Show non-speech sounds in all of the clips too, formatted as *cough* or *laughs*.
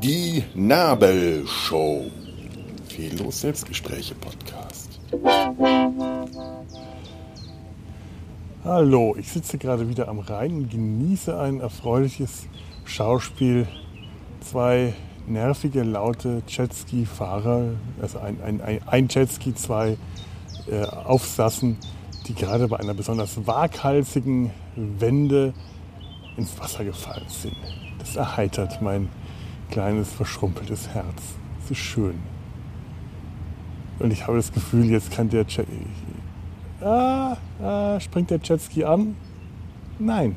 Die Nabelshow. Fehllos Selbstgespräche Podcast. Hallo, ich sitze gerade wieder am Rhein und genieße ein erfreuliches Schauspiel. Zwei nervige, laute Jetski-Fahrer, also ein, ein, ein, Jetski, zwei äh, Aufsassen, die gerade bei einer besonders waghalsigen Wende ins Wasser gefallen sind. Das erheitert mein kleines, verschrumpeltes Herz. Es ist schön. Und ich habe das Gefühl, jetzt kann der Jet ah, ah, springt der Jetski an? Nein.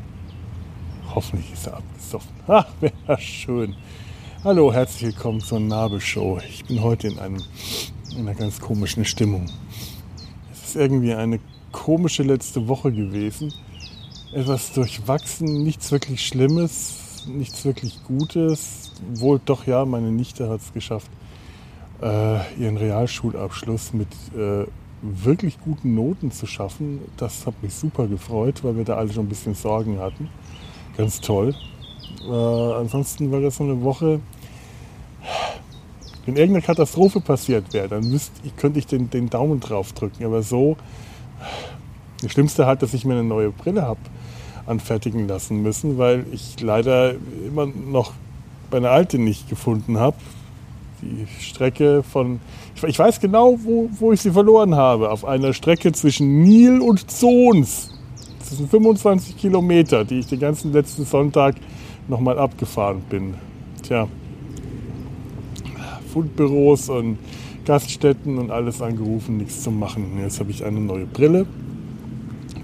Hoffentlich ist er abgesoffen. *laughs* Ach, wäre schön. Hallo, herzlich willkommen zur Nabelshow. Ich bin heute in, einem, in einer ganz komischen Stimmung. Es ist irgendwie eine komische letzte Woche gewesen. Etwas durchwachsen, nichts wirklich Schlimmes, nichts wirklich Gutes. Wohl doch ja, meine Nichte hat es geschafft, äh, ihren Realschulabschluss mit äh, wirklich guten Noten zu schaffen. Das hat mich super gefreut, weil wir da alle schon ein bisschen Sorgen hatten. Ganz toll. Äh, ansonsten war das so eine Woche, wenn irgendeine Katastrophe passiert wäre, dann müsst, könnte ich den, den Daumen drauf drücken. Aber so, das Schlimmste halt, dass ich mir eine neue Brille habe anfertigen lassen müssen, weil ich leider immer noch meine alte nicht gefunden habe. Die Strecke von, ich, weiß genau, wo, wo ich sie verloren habe, auf einer Strecke zwischen Nil und Zons. Das sind 25 Kilometer, die ich den ganzen letzten Sonntag nochmal abgefahren bin. Tja, Fundbüros und Gaststätten und alles angerufen, nichts zu machen. Jetzt habe ich eine neue Brille.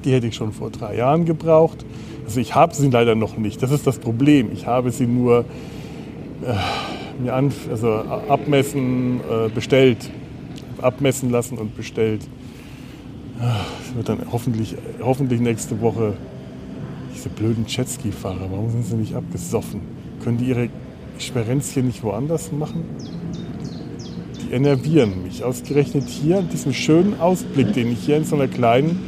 Die hätte ich schon vor drei Jahren gebraucht. Also ich habe sie leider noch nicht. Das ist das Problem. Ich habe sie nur äh, mir an, also abmessen, äh, bestellt, abmessen lassen und bestellt. Das wird dann hoffentlich, hoffentlich nächste Woche diese blöden Jetski-Fahrer. Warum sind sie nicht abgesoffen? Können die ihre Sperenzchen nicht woanders machen? Enervieren mich. Ausgerechnet hier, diesen schönen Ausblick, den ich hier in so einer kleinen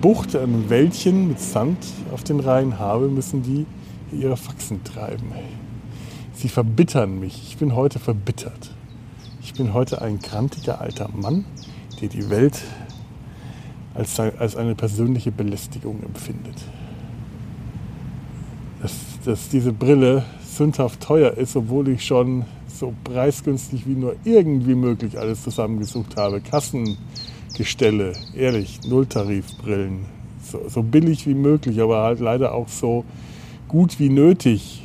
Bucht, einem Wäldchen mit Sand auf den Rhein habe, müssen die ihre Faxen treiben. Sie verbittern mich. Ich bin heute verbittert. Ich bin heute ein krantiger alter Mann, der die Welt als, als eine persönliche Belästigung empfindet. Dass, dass diese Brille sündhaft teuer ist, obwohl ich schon so preisgünstig wie nur irgendwie möglich alles zusammengesucht habe. Kassengestelle, ehrlich, Nulltarifbrillen, so, so billig wie möglich, aber halt leider auch so gut wie nötig.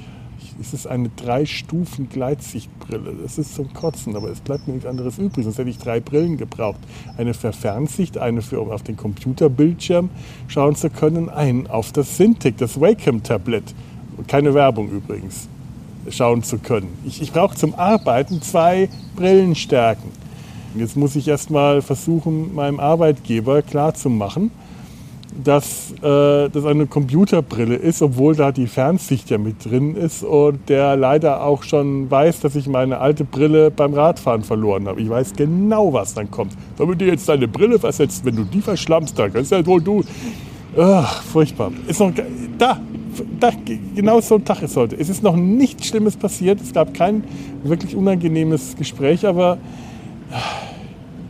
Es ist eine Drei-Stufen-Gleitsichtbrille. Das ist zum Kotzen, aber es bleibt mir nichts anderes übrig. Sonst hätte ich drei Brillen gebraucht. Eine für Fernsicht, eine für, um auf den Computerbildschirm schauen zu können, einen auf das Cintiq, das Wacom-Tablet. Keine Werbung übrigens schauen zu können. Ich, ich brauche zum Arbeiten zwei Brillenstärken. Jetzt muss ich erstmal versuchen, meinem Arbeitgeber klarzumachen, dass äh, das eine Computerbrille ist, obwohl da die Fernsicht ja mit drin ist und der leider auch schon weiß, dass ich meine alte Brille beim Radfahren verloren habe. Ich weiß genau, was dann kommt. Wenn du jetzt deine Brille versetzt, wenn du die verschlammst, dann kannst ja wohl du. Ach, furchtbar. Ist noch da, da, genau so ein Tag ist heute. Es ist noch nichts Schlimmes passiert. Es gab kein wirklich unangenehmes Gespräch, aber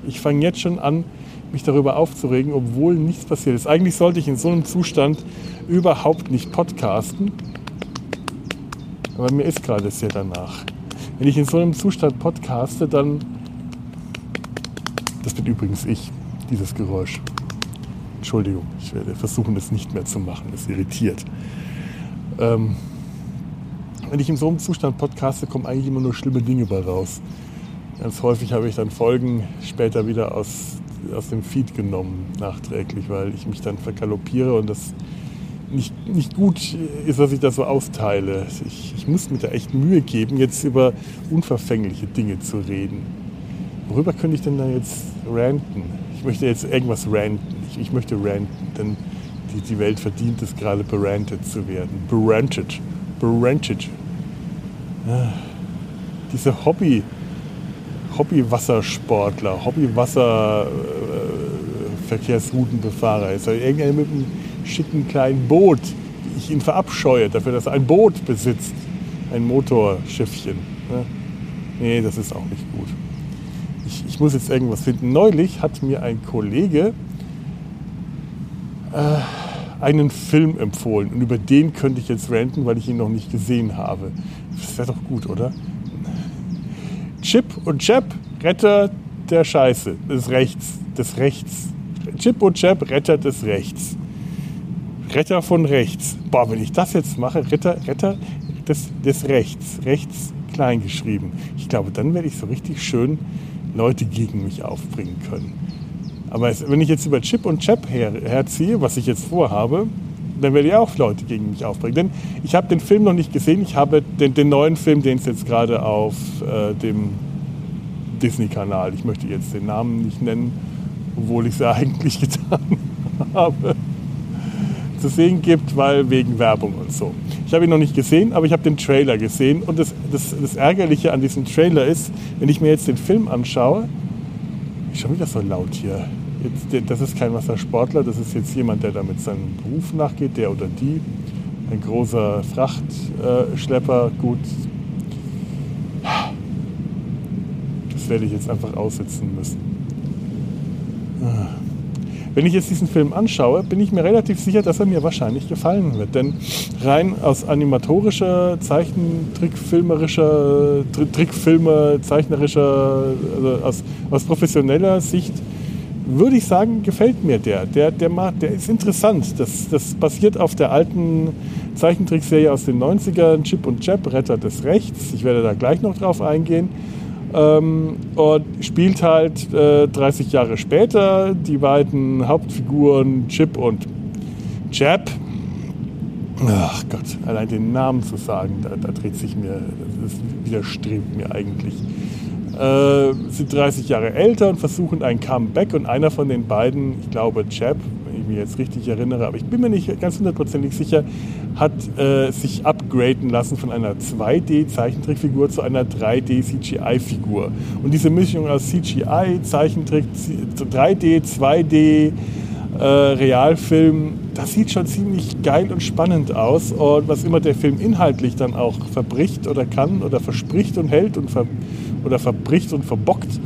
ich fange jetzt schon an, mich darüber aufzuregen, obwohl nichts passiert ist. Eigentlich sollte ich in so einem Zustand überhaupt nicht podcasten, aber mir ist gerade sehr danach. Wenn ich in so einem Zustand podcaste, dann, das bin übrigens ich, dieses Geräusch. Entschuldigung, ich werde versuchen, das nicht mehr zu machen. Das irritiert. Ähm, wenn ich in so einem Zustand podcaste, kommen eigentlich immer nur schlimme Dinge bei raus. Ganz häufig habe ich dann Folgen später wieder aus, aus dem Feed genommen, nachträglich, weil ich mich dann verkaloppiere und das nicht, nicht gut ist, dass ich das so austeile. Ich, ich muss mir da echt Mühe geben, jetzt über unverfängliche Dinge zu reden. Worüber könnte ich denn da jetzt ranten? Ich möchte jetzt irgendwas ranten. Ich, ich möchte ranten, denn die, die Welt verdient es gerade, berantet zu werden. Berantet. Berantet. Ja. Diese Hobby, Hobby-Wassersportler, Hobby-Wasserfans, Verkehrsroutenbefahrer ist. Oder irgendeiner mit einem schicken kleinen Boot. Ich ihn verabscheue dafür, dass er ein Boot besitzt. Ein Motorschiffchen. Ne? Nee, das ist auch nicht gut. Ich, ich muss jetzt irgendwas finden. Neulich hat mir ein Kollege äh, einen Film empfohlen. Und über den könnte ich jetzt ranten, weil ich ihn noch nicht gesehen habe. Das wäre doch gut, oder? Chip und Chap, Retter der Scheiße, des Rechts, des Rechts. Chip und Chap, Retter des Rechts. Retter von rechts. Boah, wenn ich das jetzt mache, Retter, Retter des, des Rechts, rechts klein geschrieben. Ich glaube, dann werde ich so richtig schön Leute gegen mich aufbringen können. Aber es, wenn ich jetzt über Chip und Chap her, herziehe, was ich jetzt vorhabe, dann werde ich auch Leute gegen mich aufbringen. Denn ich habe den Film noch nicht gesehen. Ich habe den, den neuen Film, den es jetzt gerade auf äh, dem Disney-Kanal, ich möchte jetzt den Namen nicht nennen, obwohl ich es *laughs* eigentlich getan habe, zu sehen gibt, weil wegen Werbung und so. Ich habe ihn noch nicht gesehen, aber ich habe den Trailer gesehen. Und das, das, das Ärgerliche an diesem Trailer ist, wenn ich mir jetzt den Film anschaue, ist schon wieder so laut hier. Jetzt, das ist kein Wassersportler, das ist jetzt jemand, der damit seinem Beruf nachgeht, der oder die. Ein großer Frachtschlepper, gut. Das werde ich jetzt einfach aussitzen müssen. Wenn ich jetzt diesen Film anschaue, bin ich mir relativ sicher, dass er mir wahrscheinlich gefallen wird. Denn rein aus animatorischer, zeichentrickfilmerischer, Trickfilmer, zeichnerischer, also aus, aus professioneller Sicht würde ich sagen, gefällt mir der. Der, der, macht, der ist interessant. Das, das basiert auf der alten Zeichentrickserie aus den 90ern, Chip und Chap, Retter des Rechts. Ich werde da gleich noch drauf eingehen. Ähm, und spielt halt äh, 30 Jahre später die beiden Hauptfiguren Chip und Chap. Ach Gott, allein den Namen zu sagen, da, da dreht sich mir, das widerstrebt mir eigentlich äh, sind 30 Jahre älter und versuchen ein Comeback. Und einer von den beiden, ich glaube Chap, wenn ich mich jetzt richtig erinnere, aber ich bin mir nicht ganz hundertprozentig sicher, hat äh, sich upgraden lassen von einer 2D-Zeichentrickfigur zu einer 3D-CGI-Figur. Und diese Mischung aus CGI, Zeichentrick, 3D, 2D, äh, Realfilm, das sieht schon ziemlich geil und spannend aus. Und was immer der Film inhaltlich dann auch verbricht oder kann oder verspricht und hält und ver oder verbricht und verbockt,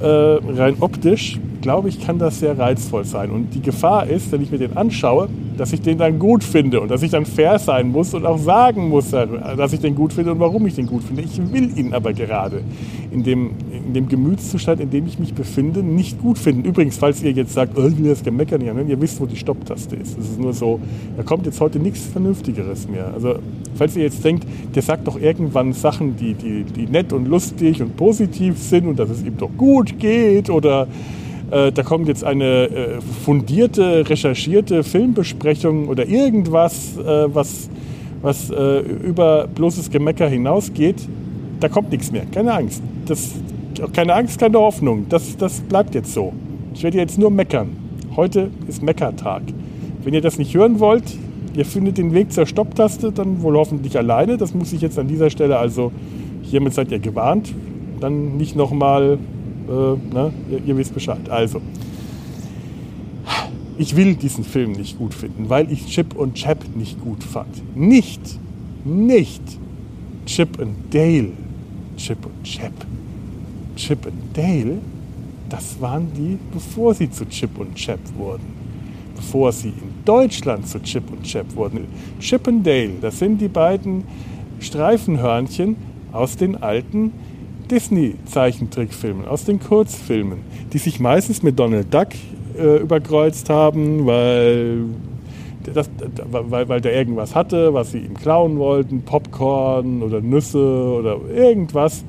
äh, rein optisch, glaube ich, kann das sehr reizvoll sein. Und die Gefahr ist, wenn ich mir den anschaue, dass ich den dann gut finde und dass ich dann fair sein muss und auch sagen muss, dass ich den gut finde und warum ich den gut finde. Ich will ihn aber gerade in dem, in dem Gemütszustand, in dem ich mich befinde, nicht gut finden. Übrigens, falls ihr jetzt sagt, oh, ich will das Gemecker nicht anhören, ihr wisst, wo die Stopptaste ist. Das ist nur so, da kommt jetzt heute nichts Vernünftigeres mehr. Also, falls ihr jetzt denkt, der sagt doch irgendwann Sachen, die, die, die nett und lustig und positiv sind und dass es ihm doch gut geht oder äh, da kommt jetzt eine äh, fundierte, recherchierte Filmbesprechung oder irgendwas, äh, was, was äh, über bloßes Gemecker hinausgeht, da kommt nichts mehr. Keine Angst. Das, keine Angst, keine Hoffnung. Das, das bleibt jetzt so. Ich werde jetzt nur meckern. Heute ist Meckertag. Wenn ihr das nicht hören wollt, ihr findet den Weg zur Stopptaste, dann wohl hoffentlich alleine. Das muss ich jetzt an dieser Stelle also, hiermit seid ihr gewarnt. Dann nicht nochmal ne? ihr, ihr wisst Bescheid. Also, ich will diesen Film nicht gut finden, weil ich Chip und Chap nicht gut fand. Nicht, nicht Chip und Dale. Chip und Chap. Chip und Dale, das waren die, bevor sie zu Chip und Chap wurden. Bevor sie in Deutschland zu Chip und Chap wurden. Chip und Dale, das sind die beiden Streifenhörnchen aus den alten Disney-Zeichentrickfilmen, aus den Kurzfilmen, die sich meistens mit Donald Duck äh, überkreuzt haben, weil, das, weil, weil der irgendwas hatte, was sie ihm klauen wollten, Popcorn oder Nüsse oder irgendwas.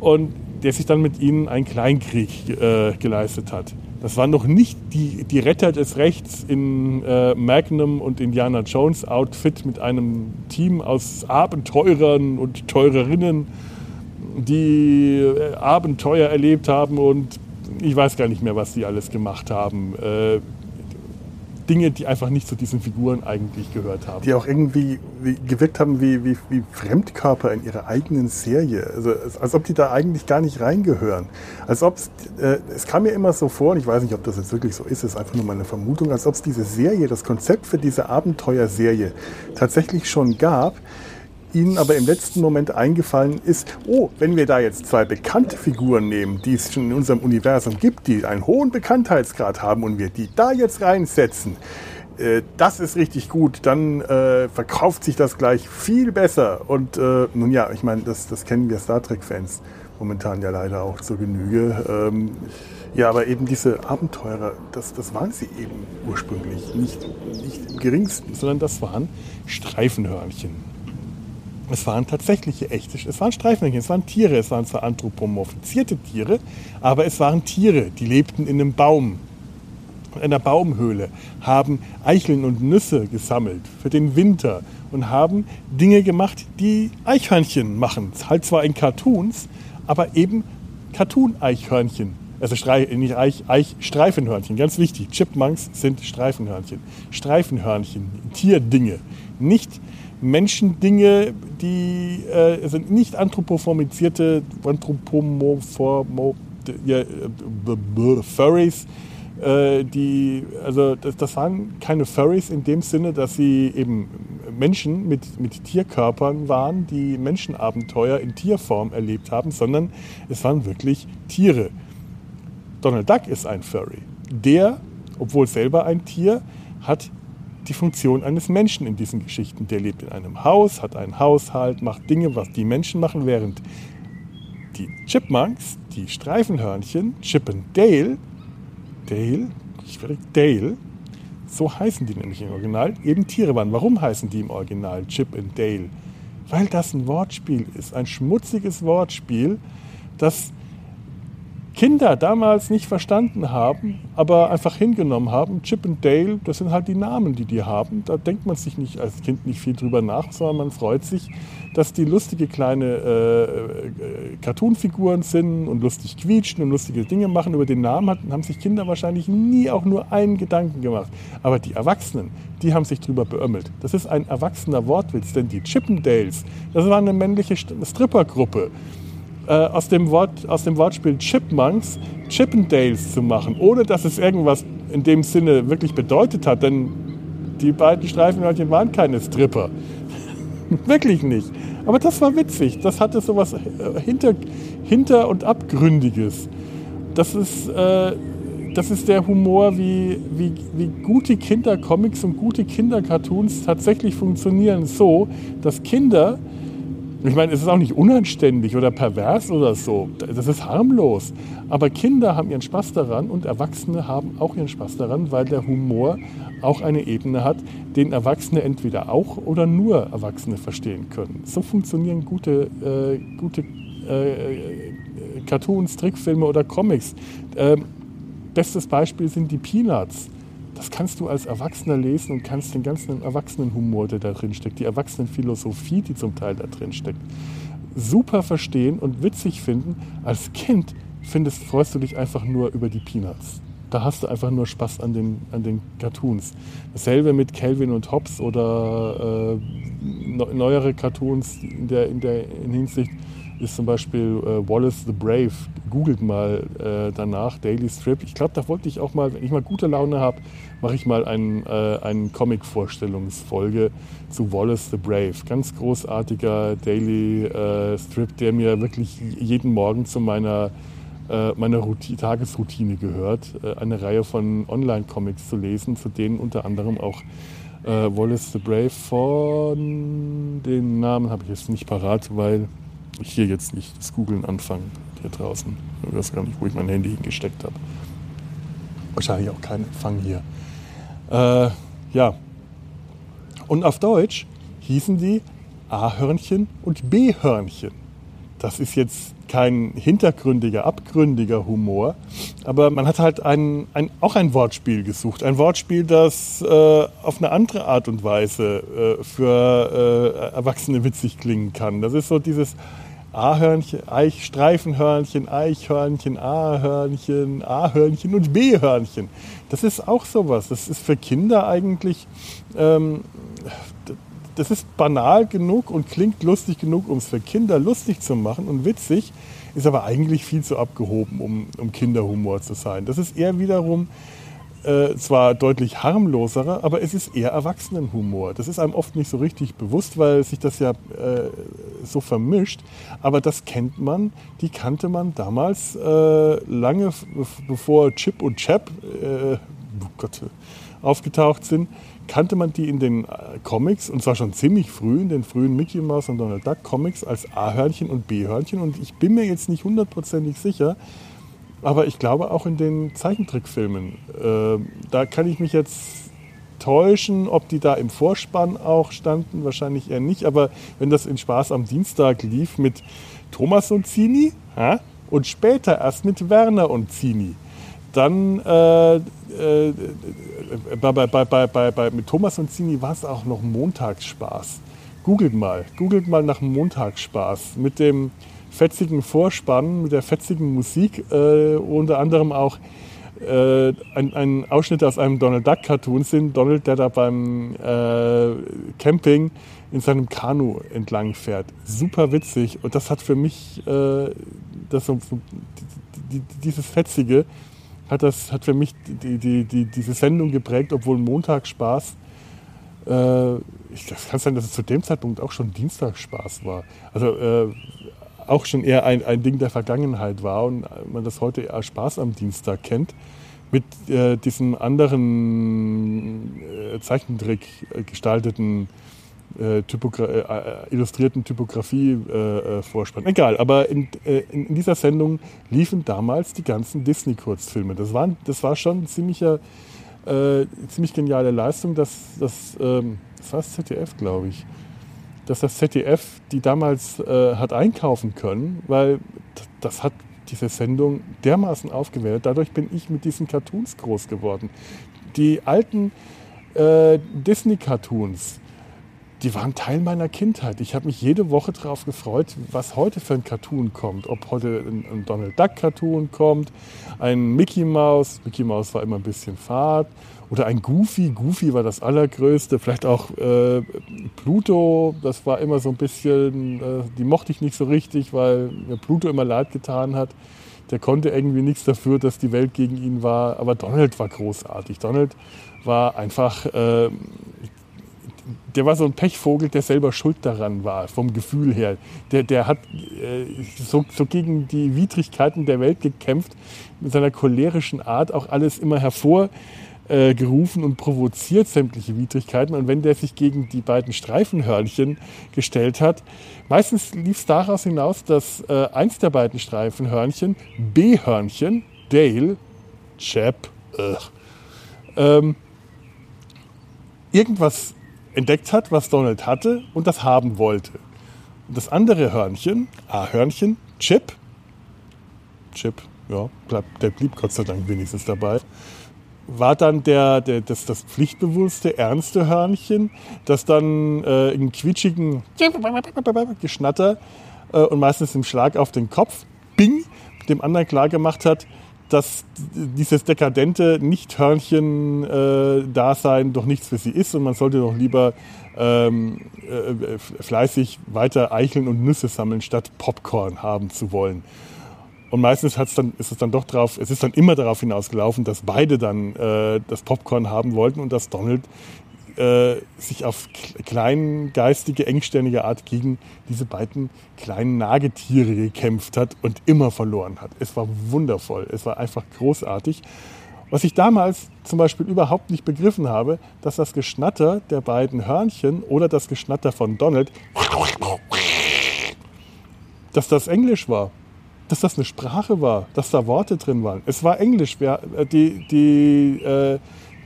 Und der sich dann mit ihnen einen Kleinkrieg äh, geleistet hat. Das waren noch nicht die, die Retter des Rechts in äh, Magnum und Indiana Jones Outfit mit einem Team aus Abenteurern und Teurerinnen die äh, Abenteuer erlebt haben und ich weiß gar nicht mehr, was sie alles gemacht haben. Äh, Dinge, die einfach nicht zu diesen Figuren eigentlich gehört haben. Die auch irgendwie wie, gewirkt haben wie, wie, wie Fremdkörper in ihrer eigenen Serie. Also als ob die da eigentlich gar nicht reingehören. Als ob äh, es kam mir immer so vor, und ich weiß nicht, ob das jetzt wirklich so ist, es ist einfach nur meine Vermutung, als ob es diese Serie, das Konzept für diese Abenteuerserie tatsächlich schon gab, Ihnen aber im letzten Moment eingefallen ist, oh, wenn wir da jetzt zwei bekannte Figuren nehmen, die es schon in unserem Universum gibt, die einen hohen Bekanntheitsgrad haben und wir die da jetzt reinsetzen, äh, das ist richtig gut, dann äh, verkauft sich das gleich viel besser. Und äh, nun ja, ich meine, das, das kennen wir Star Trek-Fans momentan ja leider auch zur Genüge. Ähm, ja, aber eben diese Abenteurer, das, das waren sie eben ursprünglich nicht, nicht im geringsten. Sondern das waren Streifenhörnchen. Es waren tatsächliche echte, es waren Streifenhörnchen, es waren Tiere, es waren zwar anthropomorphisierte Tiere, aber es waren Tiere, die lebten in einem Baum, in einer Baumhöhle, haben Eicheln und Nüsse gesammelt für den Winter und haben Dinge gemacht, die Eichhörnchen machen. Halt zwar in Cartoons, aber eben Cartoon-Eichhörnchen. Also nicht Eich, Eich, Streifenhörnchen, ganz wichtig. Chipmunks sind Streifenhörnchen. Streifenhörnchen, Tierdinge. Nicht Menschendinge, die äh, sind nicht anthropomorphisierte Anthropomorpho, ja, äh, Furries, äh, die, also das, das, waren keine Furries in dem Sinne, dass sie eben Menschen mit, mit Tierkörpern waren, die Menschenabenteuer in Tierform erlebt haben, sondern es waren wirklich Tiere. Donald Duck ist ein Furry. Der, obwohl selber ein Tier, hat die Funktion eines Menschen in diesen Geschichten. Der lebt in einem Haus, hat einen Haushalt, macht Dinge, was die Menschen machen, während die Chipmunks, die Streifenhörnchen, Chip und Dale, Dale, ich werde Dale, so heißen die nämlich im Original, eben Tiere waren. Warum heißen die im Original Chip und Dale? Weil das ein Wortspiel ist, ein schmutziges Wortspiel, das Kinder damals nicht verstanden haben, aber einfach hingenommen haben, Chip und Dale, das sind halt die Namen, die die haben. Da denkt man sich nicht als Kind nicht viel drüber nach, sondern man freut sich, dass die lustige kleine äh, äh, Cartoonfiguren sind und lustig quietschen und lustige Dinge machen. Über den Namen hatten, haben sich Kinder wahrscheinlich nie auch nur einen Gedanken gemacht. Aber die Erwachsenen, die haben sich drüber beömmelt. Das ist ein erwachsener Wortwitz, denn die Chippendales, das war eine männliche Strippergruppe äh, aus, dem Wort, aus dem Wortspiel Chipmunks Chippendales zu machen, ohne dass es irgendwas in dem Sinne wirklich bedeutet hat, denn die beiden Streifenhörnchen waren keine Stripper. *laughs* wirklich nicht. Aber das war witzig. Das hatte so was äh, hinter, hinter und abgründiges. Das ist, äh, das ist der Humor, wie, wie, wie gute Kindercomics und gute Kindercartoons tatsächlich funktionieren. So, dass Kinder ich meine, es ist auch nicht unanständig oder pervers oder so. Das ist harmlos. Aber Kinder haben ihren Spaß daran und Erwachsene haben auch ihren Spaß daran, weil der Humor auch eine Ebene hat, den Erwachsene entweder auch oder nur Erwachsene verstehen können. So funktionieren gute, äh, gute äh, Cartoons, Trickfilme oder Comics. Äh, bestes Beispiel sind die Peanuts das kannst du als Erwachsener lesen und kannst den ganzen Erwachsenenhumor, der da drin steckt, die Erwachsenenphilosophie, die zum Teil da drin steckt, super verstehen und witzig finden. Als Kind findest, freust du dich einfach nur über die Peanuts. Da hast du einfach nur Spaß an den, an den Cartoons. Dasselbe mit Calvin und Hobbes oder äh, neuere Cartoons in der, in der in Hinsicht ist zum Beispiel äh, Wallace the Brave. Googelt mal äh, danach, Daily Strip. Ich glaube, da wollte ich auch mal, wenn ich mal gute Laune habe, mache ich mal einen, äh, einen Comic-Vorstellungsfolge zu Wallace the Brave. Ganz großartiger Daily äh, Strip, der mir wirklich jeden Morgen zu meiner, äh, meiner Routine, Tagesroutine gehört. Äh, eine Reihe von Online-Comics zu lesen, zu denen unter anderem auch Wallace the Brave von den Namen habe ich jetzt nicht parat, weil ich hier jetzt nicht das Googlen anfange, hier draußen. Ich weiß gar nicht, wo ich mein Handy hingesteckt habe. Wahrscheinlich auch kein Empfang hier. Äh, ja. Und auf Deutsch hießen die A-Hörnchen und B-Hörnchen. Das ist jetzt kein hintergründiger, abgründiger Humor, aber man hat halt ein, ein, auch ein Wortspiel gesucht. Ein Wortspiel, das äh, auf eine andere Art und Weise äh, für äh, Erwachsene witzig klingen kann. Das ist so dieses A-Hörnchen, Eich, Streifenhörnchen, Eichhörnchen, A-Hörnchen, A-Hörnchen und B-Hörnchen. Das ist auch sowas. Das ist für Kinder eigentlich, ähm, das ist banal genug und klingt lustig genug, um es für Kinder lustig zu machen und witzig, ist aber eigentlich viel zu abgehoben, um, um Kinderhumor zu sein. Das ist eher wiederum äh, zwar deutlich harmloserer, aber es ist eher Erwachsenenhumor. Das ist einem oft nicht so richtig bewusst, weil sich das ja äh, so vermischt. Aber das kennt man, die kannte man damals äh, lange bevor Chip und Chap äh, oh Gott, aufgetaucht sind, kannte man die in den äh, Comics und zwar schon ziemlich früh, in den frühen Mickey Mouse und Donald Duck Comics als A-Hörnchen und B-Hörnchen. Und ich bin mir jetzt nicht hundertprozentig sicher, aber ich glaube auch in den Zeichentrickfilmen. Äh, da kann ich mich jetzt täuschen, ob die da im Vorspann auch standen, wahrscheinlich eher nicht. Aber wenn das in Spaß am Dienstag lief mit Thomas und Zini ja, und später erst mit Werner und Zini, dann äh, äh, bei, bei, bei, bei, bei, mit Thomas und Zini war es auch noch Montagsspaß. Googelt mal, googelt mal nach Montagsspaß mit dem fetzigen Vorspann, mit der fetzigen Musik, äh, unter anderem auch äh, ein, ein, Ausschnitt aus einem Donald Duck Cartoon sind. Donald, der da beim äh, Camping in seinem Kanu entlang fährt. Super witzig und das hat für mich äh, das so, die, dieses Fetzige hat das hat für mich die, die, die, diese Sendung geprägt, obwohl Montagsspaß äh, ich, das kann sein, dass es zu dem Zeitpunkt auch schon Dienstagsspaß war. Also äh, auch schon eher ein, ein Ding der Vergangenheit war und man das heute als Spaß am Dienstag kennt, mit äh, diesem anderen äh, Zeichentrick gestalteten äh, Typogra äh, äh, illustrierten Typografie-Vorspann. Äh, Egal, aber in, in, dieser Sendung liefen damals die ganzen Disney-Kurzfilme. Das, das war schon ziemlicher, ziemlich geniale Leistung. Das, das, ähm, das war das ZDF, glaube ich dass das ZDF die damals äh, hat einkaufen können, weil das hat diese Sendung dermaßen aufgewertet. Dadurch bin ich mit diesen Cartoons groß geworden. Die alten äh, Disney-Cartoons, die waren Teil meiner Kindheit. Ich habe mich jede Woche darauf gefreut, was heute für ein Cartoon kommt. Ob heute ein, ein Donald Duck-Cartoon kommt, ein Mickey Mouse. Mickey Mouse war immer ein bisschen fad oder ein Goofy. Goofy war das allergrößte. Vielleicht auch äh, Pluto. Das war immer so ein bisschen, äh, die mochte ich nicht so richtig, weil mir Pluto immer leid getan hat. Der konnte irgendwie nichts dafür, dass die Welt gegen ihn war. Aber Donald war großartig. Donald war einfach, äh, der war so ein Pechvogel, der selber schuld daran war, vom Gefühl her. Der, der hat äh, so, so, gegen die Widrigkeiten der Welt gekämpft, mit seiner cholerischen Art auch alles immer hervor äh, gerufen und provoziert sämtliche Widrigkeiten. Und wenn der sich gegen die beiden Streifenhörnchen gestellt hat, meistens lief es daraus hinaus, dass äh, eins der beiden Streifenhörnchen, B-Hörnchen, Dale, Chap, ähm, irgendwas entdeckt hat, was Donald hatte und das haben wollte. Und das andere Hörnchen, A-Hörnchen, Chip, Chip, ja, der blieb Gott sei Dank wenigstens dabei, war dann der, der, das, das pflichtbewusste, ernste Hörnchen, das dann äh, in quietschigen Geschnatter äh, und meistens im Schlag auf den Kopf, bing, dem anderen klar gemacht hat, dass dieses dekadente Nicht-Hörnchen-Dasein äh, doch nichts für sie ist und man sollte doch lieber ähm, äh, fleißig weiter Eicheln und Nüsse sammeln, statt Popcorn haben zu wollen. Und meistens hat's dann, ist es dann doch drauf, es ist dann immer darauf hinausgelaufen, dass beide dann äh, das Popcorn haben wollten und dass Donald äh, sich auf kleingeistige, engständige Art gegen diese beiden kleinen Nagetiere gekämpft hat und immer verloren hat. Es war wundervoll, es war einfach großartig. Was ich damals zum Beispiel überhaupt nicht begriffen habe, dass das Geschnatter der beiden Hörnchen oder das Geschnatter von Donald, dass das Englisch war dass das eine Sprache war, dass da Worte drin waren. Es war Englisch. Äh, die, die, äh,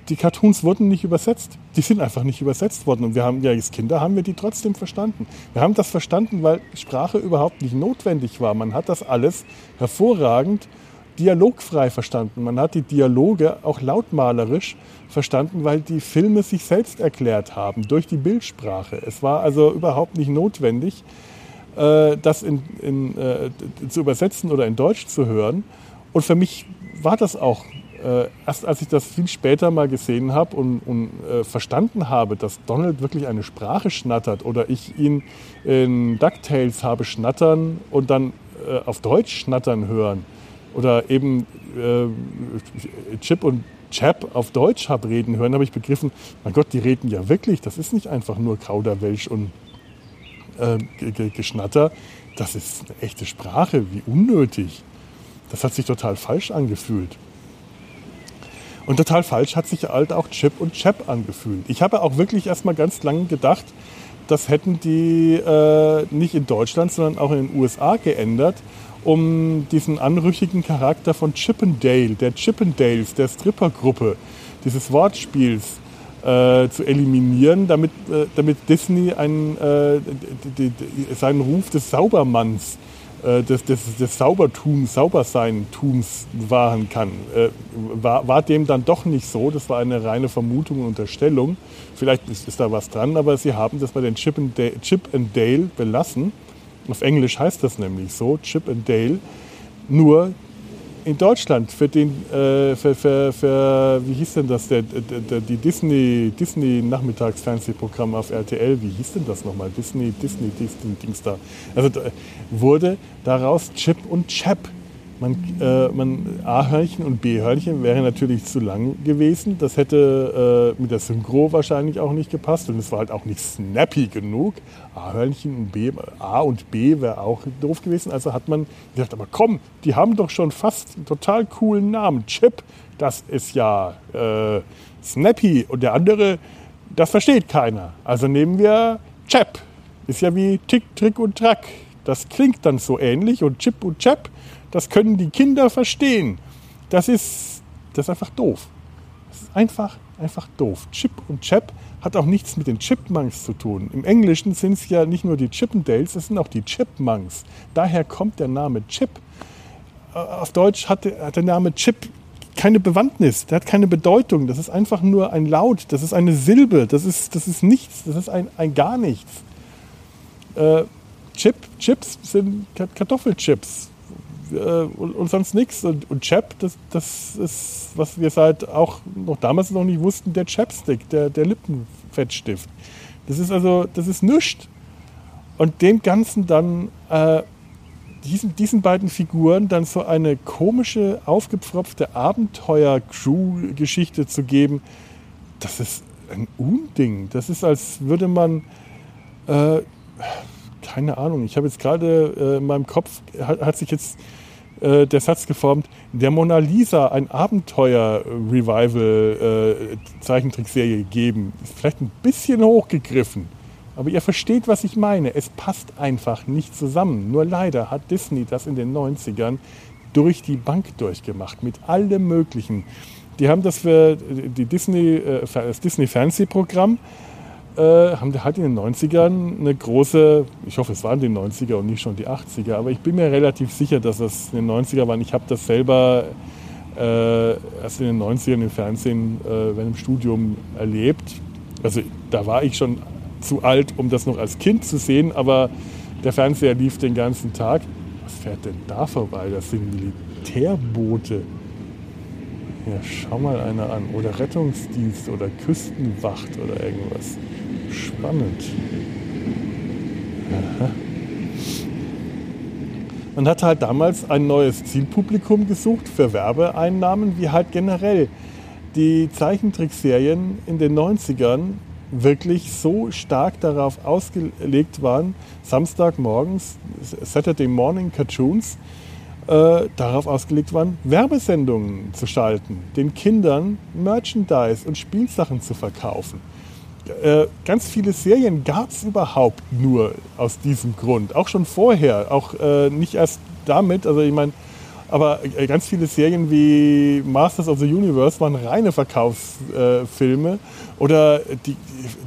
die Cartoons wurden nicht übersetzt. Die sind einfach nicht übersetzt worden. Und wir haben ja als Kinder haben wir die trotzdem verstanden. Wir haben das verstanden, weil Sprache überhaupt nicht notwendig war. Man hat das alles hervorragend dialogfrei verstanden. Man hat die Dialoge auch lautmalerisch verstanden, weil die Filme sich selbst erklärt haben durch die Bildsprache. Es war also überhaupt nicht notwendig, das in, in, äh, zu übersetzen oder in Deutsch zu hören. Und für mich war das auch äh, erst als ich das viel später mal gesehen habe und, und äh, verstanden habe, dass Donald wirklich eine Sprache schnattert oder ich ihn in DuckTales habe schnattern und dann äh, auf Deutsch schnattern hören oder eben äh, Chip und Chap auf Deutsch habe reden hören, habe ich begriffen, mein Gott, die reden ja wirklich, das ist nicht einfach nur Kauderwelsch und äh, Geschnatter, das ist eine echte Sprache, wie unnötig. Das hat sich total falsch angefühlt. Und total falsch hat sich halt auch Chip und Chap angefühlt. Ich habe auch wirklich erstmal ganz lange gedacht, das hätten die äh, nicht in Deutschland, sondern auch in den USA geändert, um diesen anrüchigen Charakter von Chippendale, der Chippendales, der Strippergruppe, dieses Wortspiels äh, zu eliminieren, damit, äh, damit Disney einen, äh, seinen Ruf des Saubermanns äh, des, des, des Saubertums, Sauberseintums wahren kann. Äh, war, war dem dann doch nicht so. Das war eine reine Vermutung und Unterstellung. Vielleicht ist, ist da was dran, aber sie haben das bei den Chip and, Dale, Chip and Dale belassen. Auf Englisch heißt das nämlich so, Chip and Dale. Nur in Deutschland für den, äh, für, für, für, wie hieß denn das, der, der, die Disney, Disney auf RTL, wie hieß denn das nochmal? Disney, Disney, Disney, Dings da. Also da wurde daraus Chip und Chap man, äh, man A-Hörnchen und B-Hörnchen wäre natürlich zu lang gewesen. Das hätte äh, mit der Synchro wahrscheinlich auch nicht gepasst und es war halt auch nicht snappy genug. A-Hörnchen und B, A und B wäre auch doof gewesen. Also hat man gesagt, aber komm, die haben doch schon fast einen total coolen Namen. Chip, das ist ja äh, snappy und der andere, das versteht keiner. Also nehmen wir Chap. Ist ja wie Tick, Trick und Track. Das klingt dann so ähnlich und Chip und Chap das können die Kinder verstehen. Das ist, das ist einfach doof. Das ist einfach, einfach doof. Chip und Chap hat auch nichts mit den Chipmunks zu tun. Im Englischen sind es ja nicht nur die Chippendales, es sind auch die Chipmunks. Daher kommt der Name Chip. Äh, auf Deutsch hat der, Name Chip keine Bewandtnis, der hat keine Bedeutung. Das ist einfach nur ein Laut, das ist eine Silbe, das ist, das ist nichts, das ist ein, ein gar nichts. Äh, Chip, Chips sind Kartoffelchips äh, und, und, sonst nichts. Und, und Chap, das, das ist, was wir seit auch noch damals noch nicht wussten, der Chapstick, der, der Lippenfettstift. Das ist also, das ist nichts. Und dem Ganzen dann, äh, diesen, diesen beiden Figuren dann so eine komische, aufgepfropfte Abenteuer-Crew-Geschichte zu geben, das ist ein Unding. Das ist, als würde man, äh, keine Ahnung, ich habe jetzt gerade äh, in meinem Kopf, hat, hat sich jetzt äh, der Satz geformt, der Mona Lisa ein Abenteuer-Revival-Zeichentrickserie äh, geben. Ist vielleicht ein bisschen hochgegriffen. Aber ihr versteht, was ich meine. Es passt einfach nicht zusammen. Nur leider hat Disney das in den 90ern durch die Bank durchgemacht, mit allem Möglichen. Die haben das für die Disney, äh, das Disney Fernsehprogramm äh, haben halt in den 90ern eine große, ich hoffe es waren die 90er und nicht schon die 80er, aber ich bin mir relativ sicher, dass das in den 90er waren. Ich habe das selber äh, erst in den 90ern im Fernsehen äh, während dem Studium erlebt. Also da war ich schon zu alt, um das noch als Kind zu sehen, aber der Fernseher lief den ganzen Tag. Was fährt denn da vorbei? Das sind Militärboote. Ja, schau mal einer an. Oder Rettungsdienst oder Küstenwacht oder irgendwas. Spannend. Aha. Man hat halt damals ein neues Zielpublikum gesucht für Werbeeinnahmen, wie halt generell die Zeichentrickserien in den 90ern wirklich so stark darauf ausgelegt waren, Samstagmorgens, Saturday Morning Cartoons, äh, darauf ausgelegt waren, Werbesendungen zu schalten, den Kindern Merchandise und Spielsachen zu verkaufen. Äh, ganz viele Serien gab es überhaupt nur aus diesem Grund. Auch schon vorher, auch äh, nicht erst damit. Also ich meine, aber äh, ganz viele Serien wie Masters of the Universe waren reine Verkaufsfilme oder die,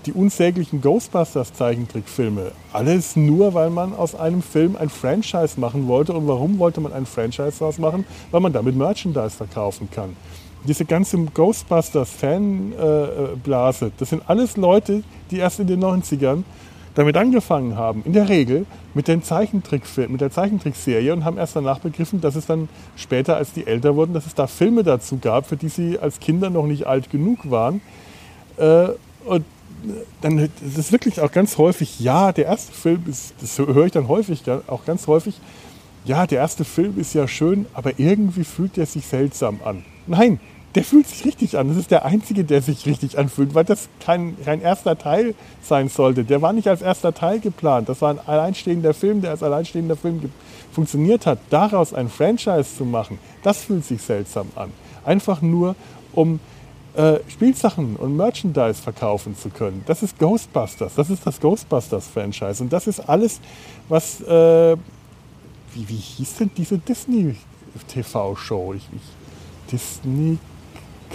die unsäglichen Ghostbusters Zeichentrickfilme. Alles nur, weil man aus einem Film ein Franchise machen wollte. Und warum wollte man ein Franchise daraus machen? Weil man damit Merchandise verkaufen kann diese ganze Ghostbusters-Fanblase, das sind alles Leute, die erst in den 90ern damit angefangen haben, in der Regel mit, den Zeichentrickfilm, mit der Zeichentrickserie und haben erst danach begriffen, dass es dann später, als die älter wurden, dass es da Filme dazu gab, für die sie als Kinder noch nicht alt genug waren. Äh, und dann ist wirklich auch ganz häufig, ja, der erste Film ist, das höre ich dann häufig, auch ganz häufig, ja, der erste Film ist ja schön, aber irgendwie fühlt er sich seltsam an. Nein, der fühlt sich richtig an. Das ist der einzige, der sich richtig anfühlt, weil das kein, kein erster Teil sein sollte. Der war nicht als erster Teil geplant. Das war ein alleinstehender Film, der als alleinstehender Film funktioniert hat. Daraus ein Franchise zu machen, das fühlt sich seltsam an. Einfach nur, um äh, Spielsachen und Merchandise verkaufen zu können. Das ist Ghostbusters. Das ist das Ghostbusters-Franchise. Und das ist alles, was. Äh, wie, wie hieß denn diese Disney-TV-Show? Disney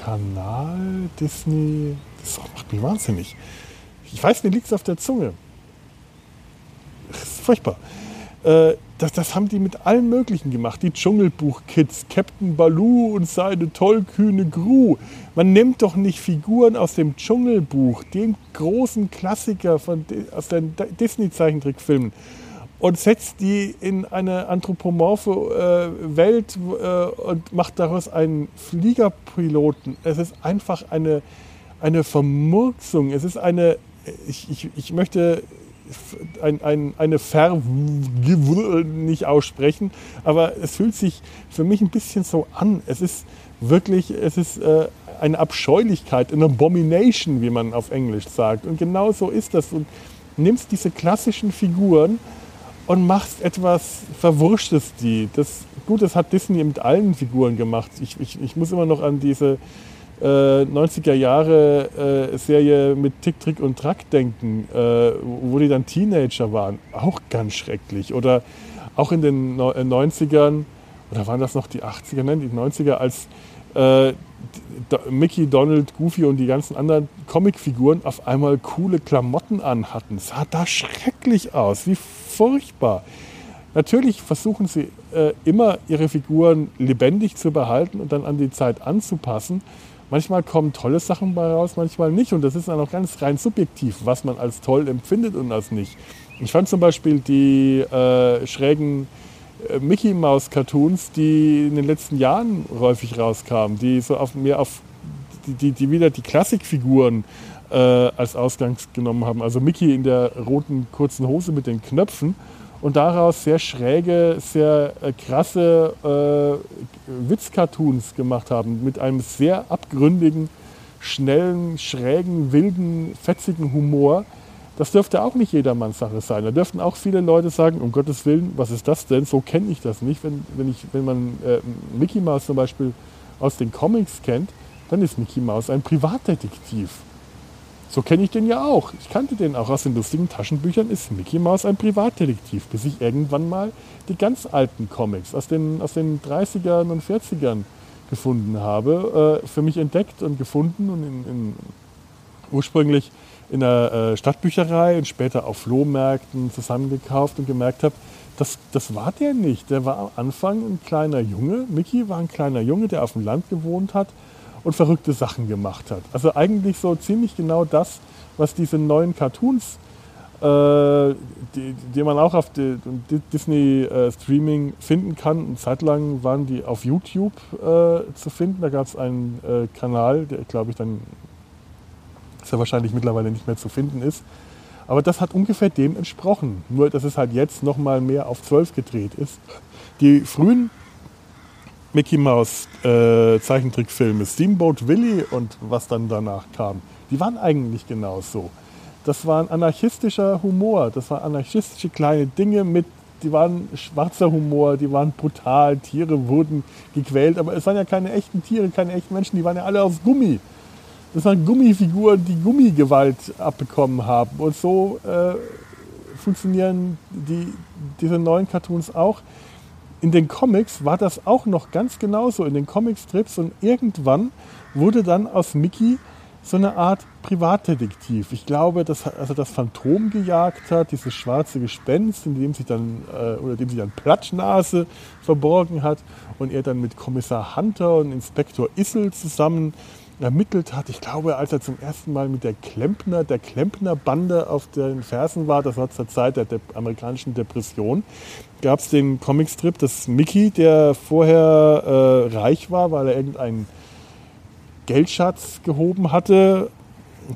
Kanal, Disney. Das macht mich wahnsinnig. Ich weiß, mir liegt es auf der Zunge. Das ist furchtbar. Äh, das, das haben die mit allen möglichen gemacht. Die Dschungelbuch-Kids, Captain Baloo und seine tollkühne Gru. Man nimmt doch nicht Figuren aus dem Dschungelbuch, dem großen Klassiker von, aus den Disney-Zeichentrickfilmen, und setzt die in eine anthropomorphe äh, Welt äh, und macht daraus einen Fliegerpiloten. Es ist einfach eine, eine Vermurksung. Es ist eine, ich, ich, ich möchte ein, ein, eine Ver nicht aussprechen, aber es fühlt sich für mich ein bisschen so an. Es ist wirklich, es ist äh, eine Abscheulichkeit, eine Abomination, wie man auf Englisch sagt. Und genau so ist das. Und nimmst diese klassischen Figuren und machst etwas Verwurschtes die. Das, gut, das hat Disney mit allen Figuren gemacht. Ich, ich, ich muss immer noch an diese äh, 90er Jahre äh, Serie mit Tick, Trick und Track denken, äh, wo die dann Teenager waren. Auch ganz schrecklich. Oder auch in den 90ern, äh, oder waren das noch die 80er, nein, die 90er, als äh, Mickey, Donald, Goofy und die ganzen anderen Comicfiguren auf einmal coole Klamotten anhatten. Sah da schrecklich aus, wie furchtbar. Natürlich versuchen sie äh, immer ihre Figuren lebendig zu behalten und dann an die Zeit anzupassen. Manchmal kommen tolle Sachen bei raus, manchmal nicht. Und das ist dann auch ganz rein subjektiv, was man als toll empfindet und als nicht. Ich fand zum Beispiel die äh, schrägen Mickey Mouse Cartoons, die in den letzten Jahren häufig rauskamen, die so auf mehr auf die, die, die wieder die Klassikfiguren äh, als Ausgangs genommen haben. Also Mickey in der roten kurzen Hose mit den Knöpfen und daraus sehr schräge, sehr äh, krasse äh, Witzcartoons gemacht haben mit einem sehr abgründigen, schnellen, schrägen, wilden, fetzigen Humor. Das dürfte auch nicht jedermanns Sache sein. Da dürften auch viele Leute sagen, um Gottes Willen, was ist das denn? So kenne ich das nicht. Wenn, wenn, ich, wenn man äh, Mickey Mouse zum Beispiel aus den Comics kennt, dann ist Mickey Mouse ein Privatdetektiv. So kenne ich den ja auch. Ich kannte den auch aus den lustigen Taschenbüchern. Ist Mickey Mouse ein Privatdetektiv, bis ich irgendwann mal die ganz alten Comics aus den, aus den 30ern und 40ern gefunden habe, äh, für mich entdeckt und gefunden und in, in, ursprünglich in der äh, Stadtbücherei und später auf Flohmärkten zusammengekauft und gemerkt habe, das, das war der nicht. Der war am Anfang ein kleiner Junge. Mickey war ein kleiner Junge, der auf dem Land gewohnt hat und verrückte Sachen gemacht hat. Also eigentlich so ziemlich genau das, was diese neuen Cartoons, äh, die, die, man auch auf die, Disney äh, Streaming finden kann. Eine Zeit lang waren die auf YouTube äh, zu finden. Da gab es einen äh, Kanal, der glaube ich dann sehr wahrscheinlich mittlerweile nicht mehr zu finden ist. Aber das hat ungefähr dem entsprochen. Nur, dass es halt jetzt noch mal mehr auf 12 gedreht ist. Die frühen Mickey Mouse äh, Zeichentrickfilme, Steamboat Willie und was dann danach kam, die waren eigentlich genauso. Das war ein anarchistischer Humor, das waren anarchistische kleine Dinge mit, die waren schwarzer Humor, die waren brutal, Tiere wurden gequält, aber es waren ja keine echten Tiere, keine echten Menschen, die waren ja alle aus Gummi. Das waren Gummifiguren, die Gummigewalt abbekommen haben. Und so äh, funktionieren die, diese neuen Cartoons auch in den Comics war das auch noch ganz genauso, in den Comicstrips. Und irgendwann wurde dann aus Mickey so eine Art Privatdetektiv. Ich glaube, dass also das Phantom gejagt hat, dieses schwarze Gespenst, in dem sich dann äh, oder dem sich dann Platschnase verborgen hat und er dann mit Kommissar Hunter und Inspektor Issel zusammen ermittelt hat. Ich glaube, als er zum ersten Mal mit der Klempner, der Klempner-Bande auf den Fersen war, das war zur Zeit der, der amerikanischen Depression, gab es den Comicstrip, das Mickey, der vorher äh, reich war, weil er irgendeinen Geldschatz gehoben hatte,